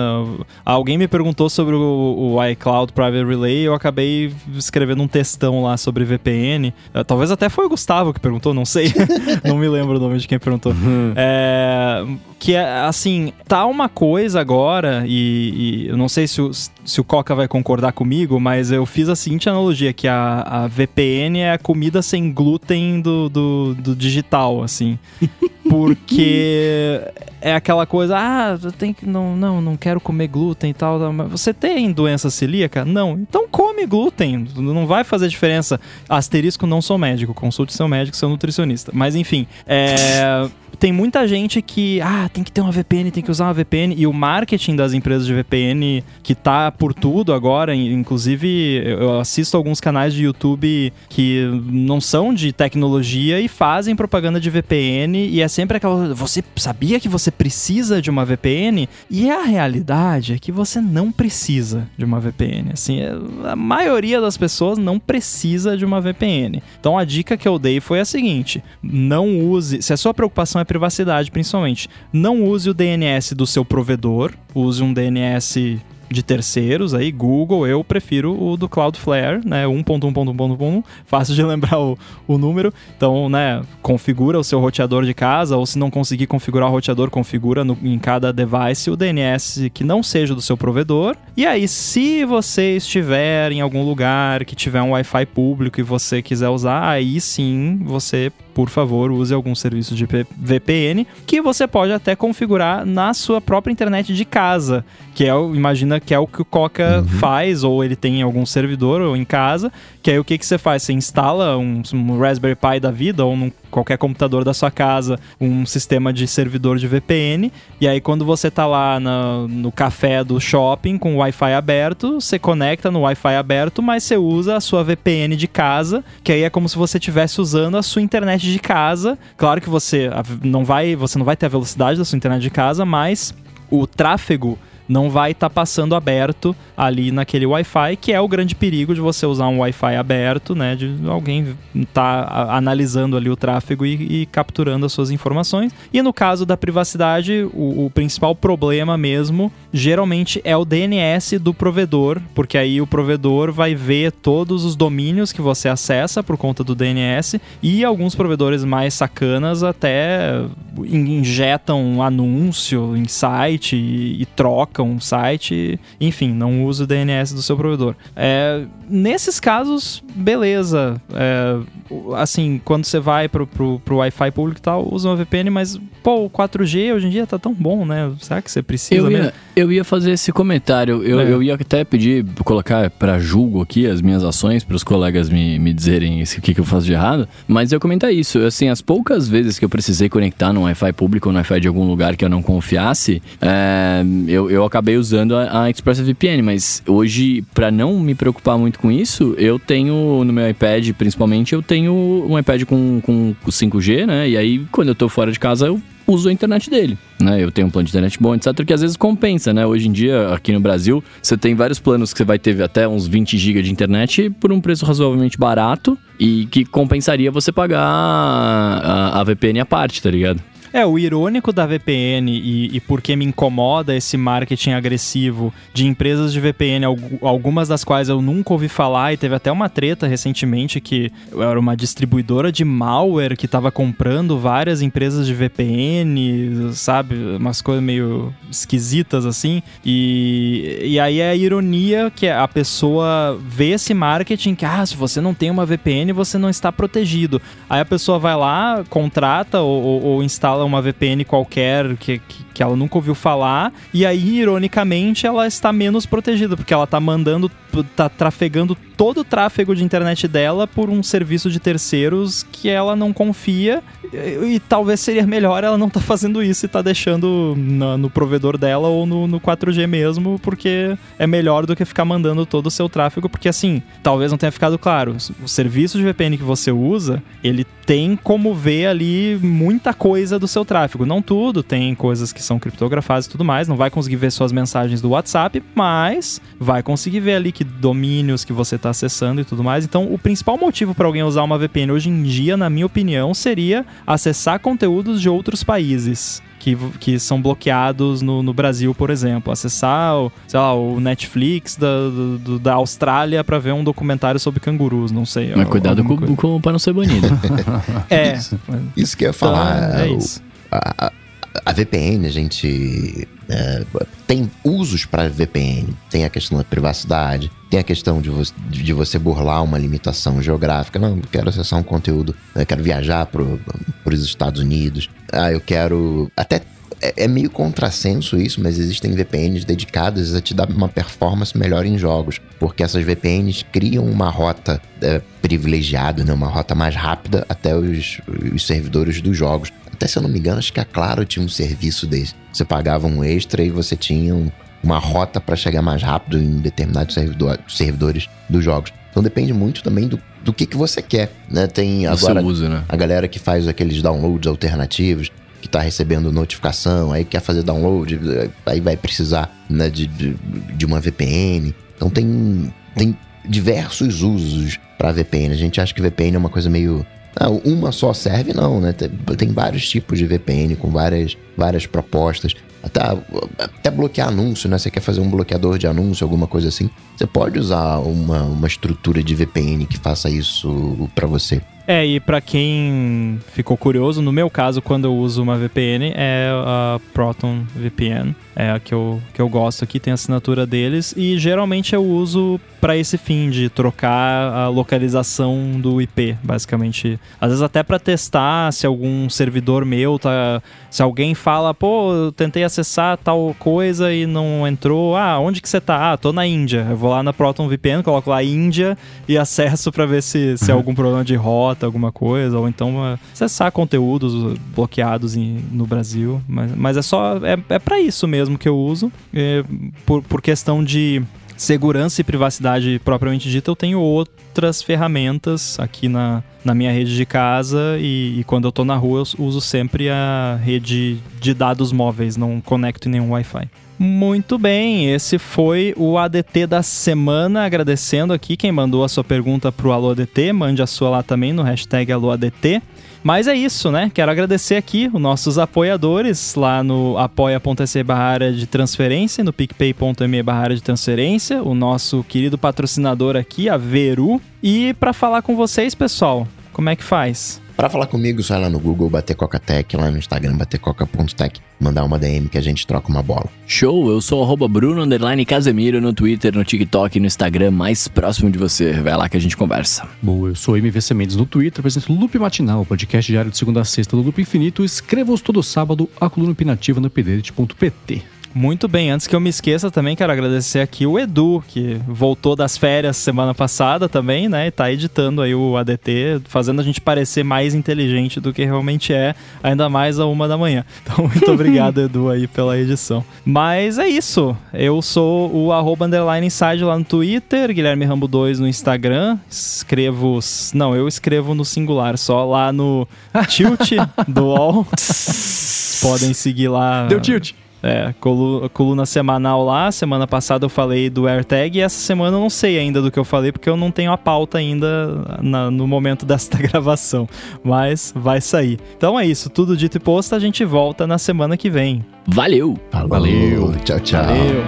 Alguém me perguntou sobre o, o iCloud Private Relay. Eu acabei escrevendo um textão lá sobre VPN. Eh, talvez até foi o Gustavo que perguntou, não sei. [laughs] não me lembro o nome de quem perguntou. Uhum. É, que é assim, tá uma coisa agora, e, e eu não sei se o, se o Coca vai concordar comigo, mas eu fiz a seguinte analogia: que a, a VPN é a comida sem glúten do, do, do digital, assim. [laughs] Porque é aquela coisa, ah, tem que não, não, não quero comer glúten e tal, mas você tem doença celíaca? Não. Então come glúten, não vai fazer diferença. Asterisco não sou médico, consulte seu médico, seu nutricionista. Mas enfim, é tem muita gente que, ah, tem que ter uma VPN, tem que usar uma VPN, e o marketing das empresas de VPN que tá por tudo agora, inclusive eu assisto alguns canais de YouTube que não são de tecnologia e fazem propaganda de VPN, e é sempre aquela, você sabia que você precisa de uma VPN? E a realidade é que você não precisa de uma VPN, assim, é, a maioria das pessoas não precisa de uma VPN. Então a dica que eu dei foi a seguinte, não use, se a sua preocupação é privacidade, principalmente. Não use o DNS do seu provedor, use um DNS de terceiros aí, Google, eu prefiro o do Cloudflare, né, 1.1.1.1, fácil de [laughs] lembrar o, o número. Então, né, configura o seu roteador de casa, ou se não conseguir configurar o roteador, configura no, em cada device o DNS que não seja do seu provedor. E aí, se você estiver em algum lugar que tiver um Wi-Fi público e você quiser usar, aí sim você por favor, use algum serviço de VPN que você pode até configurar na sua própria internet de casa, que é, imagina que é o que o Coca uhum. faz, ou ele tem em algum servidor ou em casa, que aí o que, que você faz? Você instala um, um Raspberry Pi da vida ou num qualquer computador da sua casa um sistema de servidor de VPN. E aí, quando você tá lá no, no café do shopping com o Wi-Fi aberto, você conecta no Wi-Fi aberto, mas você usa a sua VPN de casa, que aí é como se você estivesse usando a sua internet de casa. Claro que você não vai, você não vai ter a velocidade da sua internet de casa, mas o tráfego não vai estar tá passando aberto ali naquele Wi-Fi, que é o grande perigo de você usar um Wi-Fi aberto, né? De alguém tá analisando ali o tráfego e, e, capturando as suas informações. E no caso da privacidade, o, o, principal problema mesmo, geralmente é o DNS do provedor, porque aí o provedor vai ver todos os domínios que você acessa por conta do DNS e alguns provedores mais sacanas até injetam anúncio em site e, e um site, enfim, não usa o DNS do seu provedor. É, nesses casos, beleza. É, assim, quando você vai pro, pro, pro Wi-Fi público e tal, usa uma VPN, mas, pô, o 4G hoje em dia tá tão bom, né? Será que você precisa eu ia, mesmo? Eu ia fazer esse comentário. Eu, é. eu ia até pedir, colocar para julgo aqui as minhas ações, para os colegas me, me dizerem o que, que eu faço de errado. Mas eu comentar isso. Assim, as poucas vezes que eu precisei conectar no Wi-Fi público ou no Wi-Fi de algum lugar que eu não confiasse, é, eu, eu acabei usando a, a ExpressVPN. Mas hoje, para não me preocupar muito com isso, eu tenho no meu iPad, principalmente, eu tenho um iPad com, com 5G, né? E aí, quando eu tô fora de casa, eu uso a internet dele, né? Eu tenho um plano de internet bom, etc, que às vezes compensa, né? Hoje em dia, aqui no Brasil, você tem vários planos que você vai ter até uns 20 GB de internet por um preço razoavelmente barato e que compensaria você pagar a, a VPN à parte, tá ligado? É, o irônico da VPN e, e porque me incomoda esse marketing agressivo de empresas de VPN, algumas das quais eu nunca ouvi falar, e teve até uma treta recentemente que era uma distribuidora de malware que estava comprando várias empresas de VPN, sabe? Umas coisas meio esquisitas assim. E, e aí é a ironia que a pessoa vê esse marketing que, ah, se você não tem uma VPN, você não está protegido. Aí a pessoa vai lá, contrata ou, ou, ou instala instala uma VPN qualquer que, que, que, ela nunca ouviu falar, e aí, ironicamente, ela está menos protegida, porque ela está mandando, está trafegando todo o tráfego de internet dela por um serviço de terceiros que ela não confia, e, e talvez seria melhor ela não estar tá fazendo isso e tá deixando no, no provedor dela ou no, no 4G mesmo, porque é melhor do que ficar mandando todo o seu tráfego, porque assim, talvez não tenha ficado claro, o serviço de VPN que você usa, ele tem como ver ali muita coisa do seu tráfego. Não tudo, tem coisas que são criptografadas e tudo mais, não vai conseguir ver suas mensagens do WhatsApp, mas vai conseguir ver ali que domínios que você está acessando e tudo mais. Então, o principal motivo para alguém usar uma VPN hoje em dia, na minha opinião, seria acessar conteúdos de outros países. Que, que, são bloqueados no, no, Brasil, por exemplo. Acessar o, sei lá, o Netflix da, do, da Austrália para ver um documentário sobre cangurus, não sei. Mas cuidado com, com, para não ser banido. [laughs] é. Isso que eu ia falar. Então, é, é isso. A, a VPN, a gente é, tem usos para VPN. Tem a questão da privacidade, tem a questão de, vo de você burlar uma limitação geográfica. Não, quero acessar um conteúdo, quero viajar para os Estados Unidos. Ah, eu quero até é, é, meio contrassenso isso, mas existem VPNs dedicadas a te dar uma performance melhor em jogos, porque essas VPNs criam uma rota é, privilegiada, né? uma rota mais rápida até os, os servidores dos jogos. Até se eu não me engano, acho que a Claro tinha um serviço desse. Você pagava um extra e você tinha um, uma rota para chegar mais rápido em determinados servidor, servidores dos jogos. Então depende muito também do, do que, que você quer, né? Tem agora uso, né? a galera que faz aqueles downloads alternativos que está recebendo notificação, aí quer fazer download, aí vai precisar né, de, de, de uma VPN. Então tem, tem diversos usos para VPN. A gente acha que VPN é uma coisa meio ah, uma só serve, não, né? Tem, tem, vários tipos de VPN com várias, várias propostas. Até, até bloquear anúncio, né? Você quer fazer um bloqueador de anúncio, alguma coisa assim. Você pode usar uma, uma estrutura de VPN que faça isso para você. É, e para quem ficou curioso, no meu caso, quando eu uso uma VPN, é a Proton VPN. É a que eu, que eu gosto aqui, tem a assinatura deles. E geralmente eu uso para esse fim de trocar a localização do IP, basicamente. Às vezes até para testar se algum servidor meu tá. Se alguém fala, pô, eu tentei acessar tal coisa e não entrou. Ah, onde que você tá? Ah, tô na Índia. Eu vou lá na Proton VPN, coloco lá Índia e acesso para ver se, se é [laughs] algum problema de rota, alguma coisa, ou então uh, acessar conteúdos bloqueados em, no Brasil. Mas, mas é só. É, é para isso mesmo que eu uso. É, por, por questão de segurança e privacidade propriamente dita, eu tenho outras ferramentas aqui na, na minha rede de casa e, e, quando eu tô na rua eu uso sempre a rede de dados móveis, não conecto em nenhum Wi-Fi. Muito bem, esse foi o ADT da semana. Agradecendo aqui quem mandou a sua pergunta pro Alô ADT, mande a sua lá também no hashtag AlôADT. Mas é isso, né? Quero agradecer aqui os nossos apoiadores lá no apoia.se barra de transferência, no picpay.me barra de transferência, o nosso querido patrocinador aqui, a Veru. E para falar com vocês, pessoal, como é que faz? Para falar comigo, só lá no Google, bater Coca-Tech, lá no Instagram, batercoca.tech, mandar uma DM que a gente troca uma bola. Show, eu sou arroba Bruno Casemiro no Twitter, no TikTok e no Instagram mais próximo de você. Vai lá que a gente conversa. Bom, eu sou MVC Mendes no Twitter, apresento Loop Matinal, podcast diário de segunda a sexta do Loop Infinito. Escrevo-os todo sábado, a coluna opinativa no pdete.pt. Muito bem, antes que eu me esqueça também, quero agradecer aqui o Edu, que voltou das férias semana passada também, né? E tá editando aí o ADT, fazendo a gente parecer mais inteligente do que realmente é, ainda mais a uma da manhã. [laughs] Então, muito obrigado, Edu, aí pela edição. Mas é isso. Eu sou o arroba underline inside lá no Twitter, Guilherme Rambo 2 no Instagram. Escrevo. Não, eu escrevo no singular, só lá no [laughs] tilt do UOL. [laughs] Podem seguir lá. Deu tilt. É, coluna, coluna semanal lá. Semana passada eu falei do AirTag e essa semana eu não sei ainda do que eu falei porque eu não tenho a pauta ainda na, no momento [laughs] desta gravação. Mas vai sair. Então é isso, tudo dito e posto. A gente volta na semana que vem. Valeu! Valeu! Tchau, tchau. Valeu!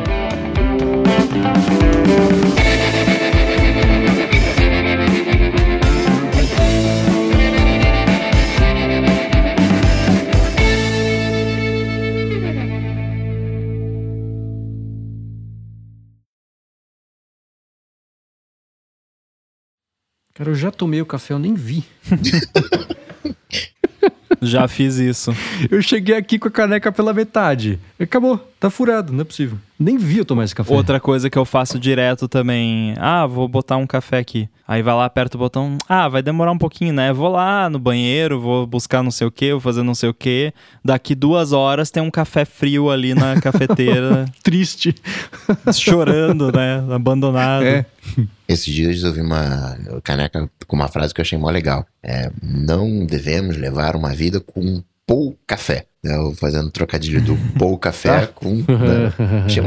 Cara, eu já tomei o café, eu nem vi. [laughs] já fiz isso. Eu cheguei aqui com a caneca pela metade. Acabou, tá furado, não é possível. Nem vi eu tomar esse café. Outra coisa que eu faço direto também. Ah, vou botar um café aqui. Aí vai lá, aperta o botão. Ah, vai demorar um pouquinho, né? Vou lá no banheiro, vou buscar não sei o que, vou fazer não sei o que. Daqui duas horas tem um café frio ali na [laughs] cafeteira. Triste. Chorando, né? [laughs] Abandonado. É. Esses dias eu vi uma caneca com uma frase que eu achei mó legal. É, não devemos levar uma vida com pou café. Né? Fazendo trocadilho do [laughs] pou café com. Né? Achei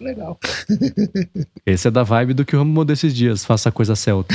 legal. [laughs] Esse é da vibe do que o Ramo mandou esses dias. Faça coisa celta.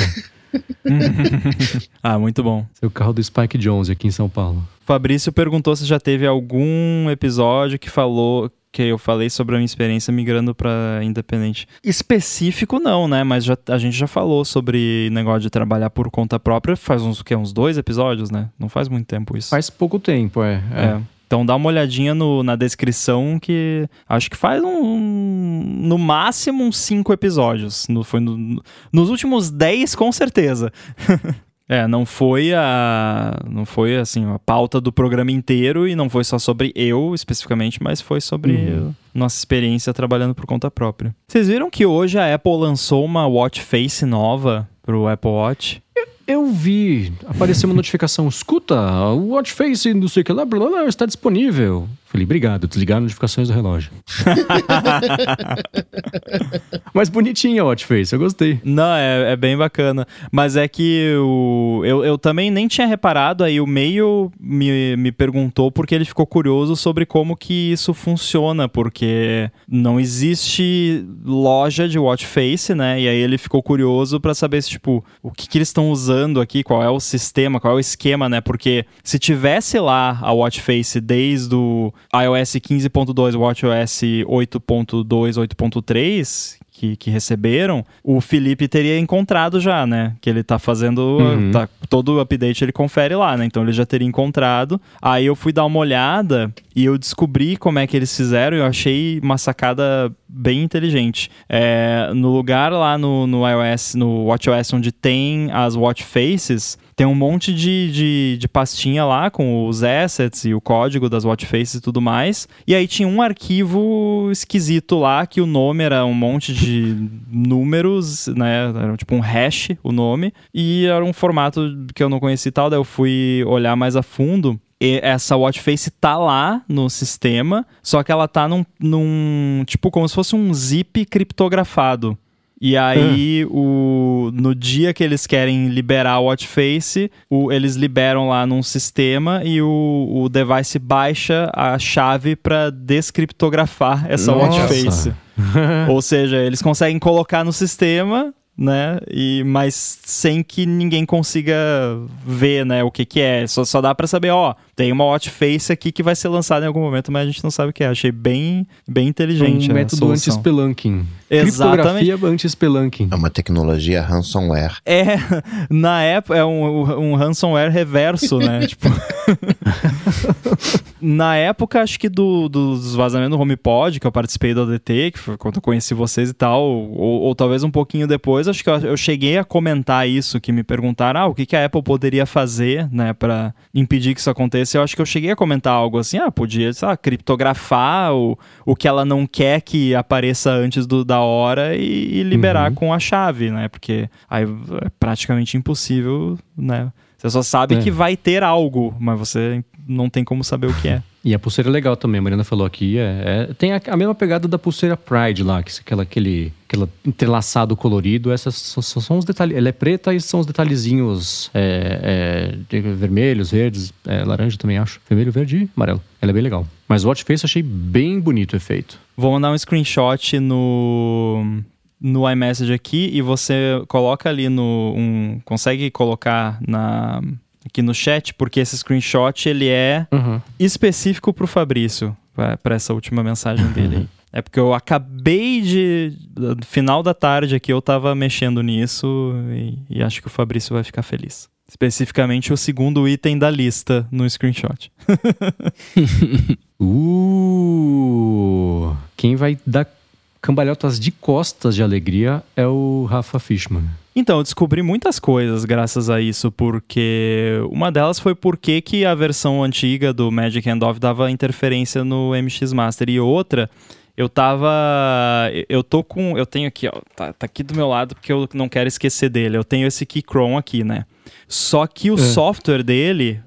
[laughs] ah, muito bom. Esse é o carro do Spike Jones aqui em São Paulo. Fabrício perguntou se já teve algum episódio que falou que eu falei sobre a minha experiência migrando para independente. Específico não, né? Mas já, a gente já falou sobre negócio de trabalhar por conta própria faz uns que uns dois episódios, né? Não faz muito tempo isso. Faz pouco tempo, é. é. é. Então dá uma olhadinha no, na descrição que acho que faz um, no máximo uns cinco episódios. No, foi no, nos últimos dez, com certeza. [laughs] É, não foi a não foi assim a pauta do programa inteiro e não foi só sobre eu especificamente, mas foi sobre uhum. nossa experiência trabalhando por conta própria. Vocês viram que hoje a Apple lançou uma watch face nova pro Apple Watch? Eu vi, apareceu uma notificação, escuta, o Watch Face, não sei o que lá, blá, blá, está disponível. Falei, obrigado, desligar as notificações do relógio. [laughs] Mas bonitinha a Watch Face, eu gostei. Não, é, é bem bacana. Mas é que o, eu, eu também nem tinha reparado, aí o meio me, me perguntou porque ele ficou curioso sobre como que isso funciona, porque não existe loja de Watch Face, né? E aí ele ficou curioso para saber se, tipo, o que, que eles estão usando aqui, qual é o sistema, qual é o esquema, né? Porque se tivesse lá a Watch Face desde o iOS 15.2, WatchOS 8.2, 8.3, que, que, receberam, o Felipe teria encontrado já, né? Que ele tá fazendo. Uhum. Tá, todo o update ele confere lá, né? Então ele já teria encontrado. Aí eu fui dar uma olhada e eu descobri como é que eles fizeram e eu achei uma sacada bem inteligente. É, no lugar lá no, no iOS, no WatchOS, onde tem as watch faces, tem um monte de, de, de, pastinha lá com os assets e o código das watch faces e tudo mais. E aí tinha um arquivo esquisito lá que o nome era um monte de números, né? Era tipo um hash o nome. E era um formato que eu não conhecia e tal. Daí eu fui olhar mais a fundo essa watch face tá lá no sistema, só que ela tá num, num tipo como se fosse um zip criptografado. E aí, o, no dia que eles querem liberar o watch face, o, eles liberam lá num sistema e o, o device baixa a chave para descriptografar essa Nossa. watch face. [laughs] Ou seja, eles conseguem colocar no sistema né? E, mas sem que ninguém consiga ver, né, o que que é. Só, só dá para saber, ó, tem uma watch face aqui que vai ser lançada em algum momento, mas a gente não sabe o que é. Achei bem, bem inteligente. Um método anti-spelunking. Exatamente. anti-spelunking. É uma tecnologia ransomware. É, [laughs] na época, é um, um ransomware reverso, né? [laughs] tipo... [laughs] na época, acho que do, dos vazamentos do HomePod, que eu participei do ADT, que foi quando eu conheci vocês e tal, ou, ou talvez um pouquinho depois, acho que eu, eu, cheguei a comentar isso, que me perguntaram, ah, o que, que a Apple poderia fazer, né, para impedir que isso aconteça. Eu acho que eu cheguei a comentar algo assim, ah, podia, sei lá, criptografar o, o que ela não quer que apareça antes do, da hora e, e liberar uhum. com a chave, né? Porque aí é praticamente impossível, né? Você só sabe é. que vai ter algo, mas você não tem como saber o que é. [laughs] E a pulseira é legal também, a Mariana falou aqui. É, é tem a, a, mesma pegada da pulseira Pride lá, que aquela, aquele, aquele entrelaçado colorido. Essas são, são os detalhes. Ela é preta e são os detalhezinhos é, é, vermelhos, verdes, é, laranja também acho. Vermelho, verde e amarelo. Ela é bem legal. Mas o Watch Face eu achei bem bonito o efeito. Vou mandar um screenshot no no iMessage aqui e você coloca ali no um consegue colocar na aqui no chat, porque esse screenshot ele é uhum. específico para o Fabrício, para essa última mensagem dele aí. É porque eu acabei de. No final da tarde aqui eu estava mexendo nisso e, e, acho que o Fabrício vai ficar feliz. Especificamente o segundo item da lista no screenshot. [laughs] [laughs] uh! Quem vai dar cambalhotas de costas de alegria é o Rafa Fishman. Então, eu descobri muitas coisas graças a isso, porque uma delas foi porque que a versão antiga do Magic Handoff dava interferência no MX Master e outra eu tava. Eu tô com. Eu tenho aqui, ó. Tá, tá, aqui do meu lado porque eu não quero esquecer dele. Eu tenho esse Keychron aqui, né? Só que o é. software dele,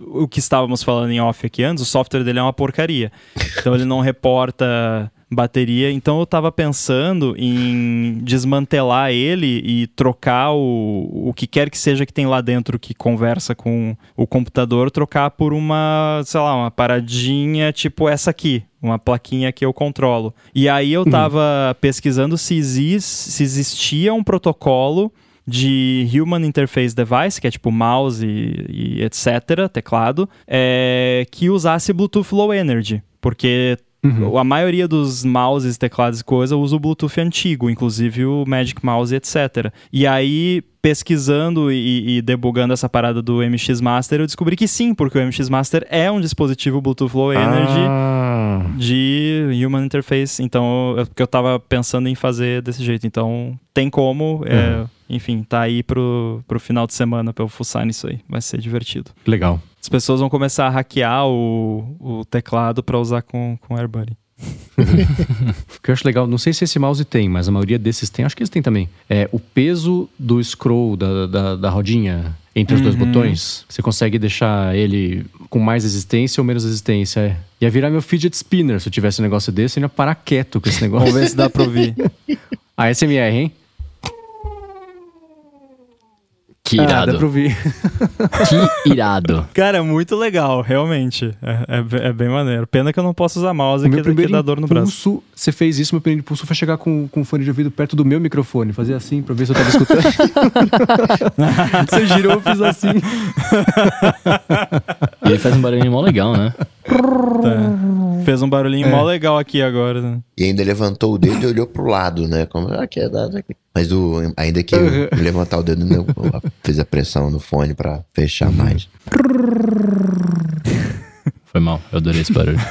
o que estávamos falando em off aqui antes, o software dele é uma porcaria. Então ele não reporta bateria. Então eu estava pensando em desmantelar ele e trocar o, o que quer que seja que tem lá dentro que conversa com o computador, trocar por uma, sei lá, uma paradinha tipo essa aqui. Uma plaquinha que eu controlo. E aí eu estava uhum. pesquisando se, exist, se existia um protocolo de Human Interface Device, que é tipo mouse e, e etc., teclado, é, que usasse Bluetooth Low Energy. Porque a maioria dos mouses, teclados e coisa usa o Bluetooth antigo, inclusive o Magic Mouse, etc. E aí, pesquisando e, e, debugando essa parada do MX Master, eu descobri que sim, porque o MX Master é um dispositivo Bluetooth Low Energy Ah, de Human Interface. Então, eu, porque eu tava pensando em fazer desse jeito. Então, tem como. é, enfim, tá aí pro, pro final de semana pra eu fuçar nisso aí. Vai ser divertido. legal. As pessoas vão começar a hackear o, o teclado pra usar com, com AirBuddy. [laughs] O que eu acho legal, não sei se esse mouse tem, mas a maioria desses tem, acho que eles têm também. É o peso do scroll da, da, da rodinha entre os dois Uhum. botões. Você consegue deixar ele com mais resistência ou menos resistência. É. Ia virar meu fidget spinner se eu tivesse um negócio desse, eu ia parar quieto com esse [laughs] negócio. Vamos ver se dá pra ouvir. [laughs] A SMR, hein? Que Ah, dá irado. pra ouvir. [laughs] que irado. Cara, é muito legal, realmente. É, é é bem maneiro. Pena que eu não posso usar mouse, O meu que, que primeiro dá dor no braço. impulso, você fez isso, meu primeiro impulso foi chegar com, com o fone de ouvido perto do meu microfone, fazer assim pra ver se eu tava escutando. [laughs] você girou, eu fiz assim. E ele faz um barulhinho mó legal, né? Tá. Fez um barulhinho mó legal aqui agora. né? E ainda levantou o dedo e olhou pro lado, né? Como, ah, que é dado aqui. Mas o, ainda que Uhum. levantar o dedo, né, fez a pressão no fone pra fechar mais. Foi mal, eu adorei esse barulho. [laughs]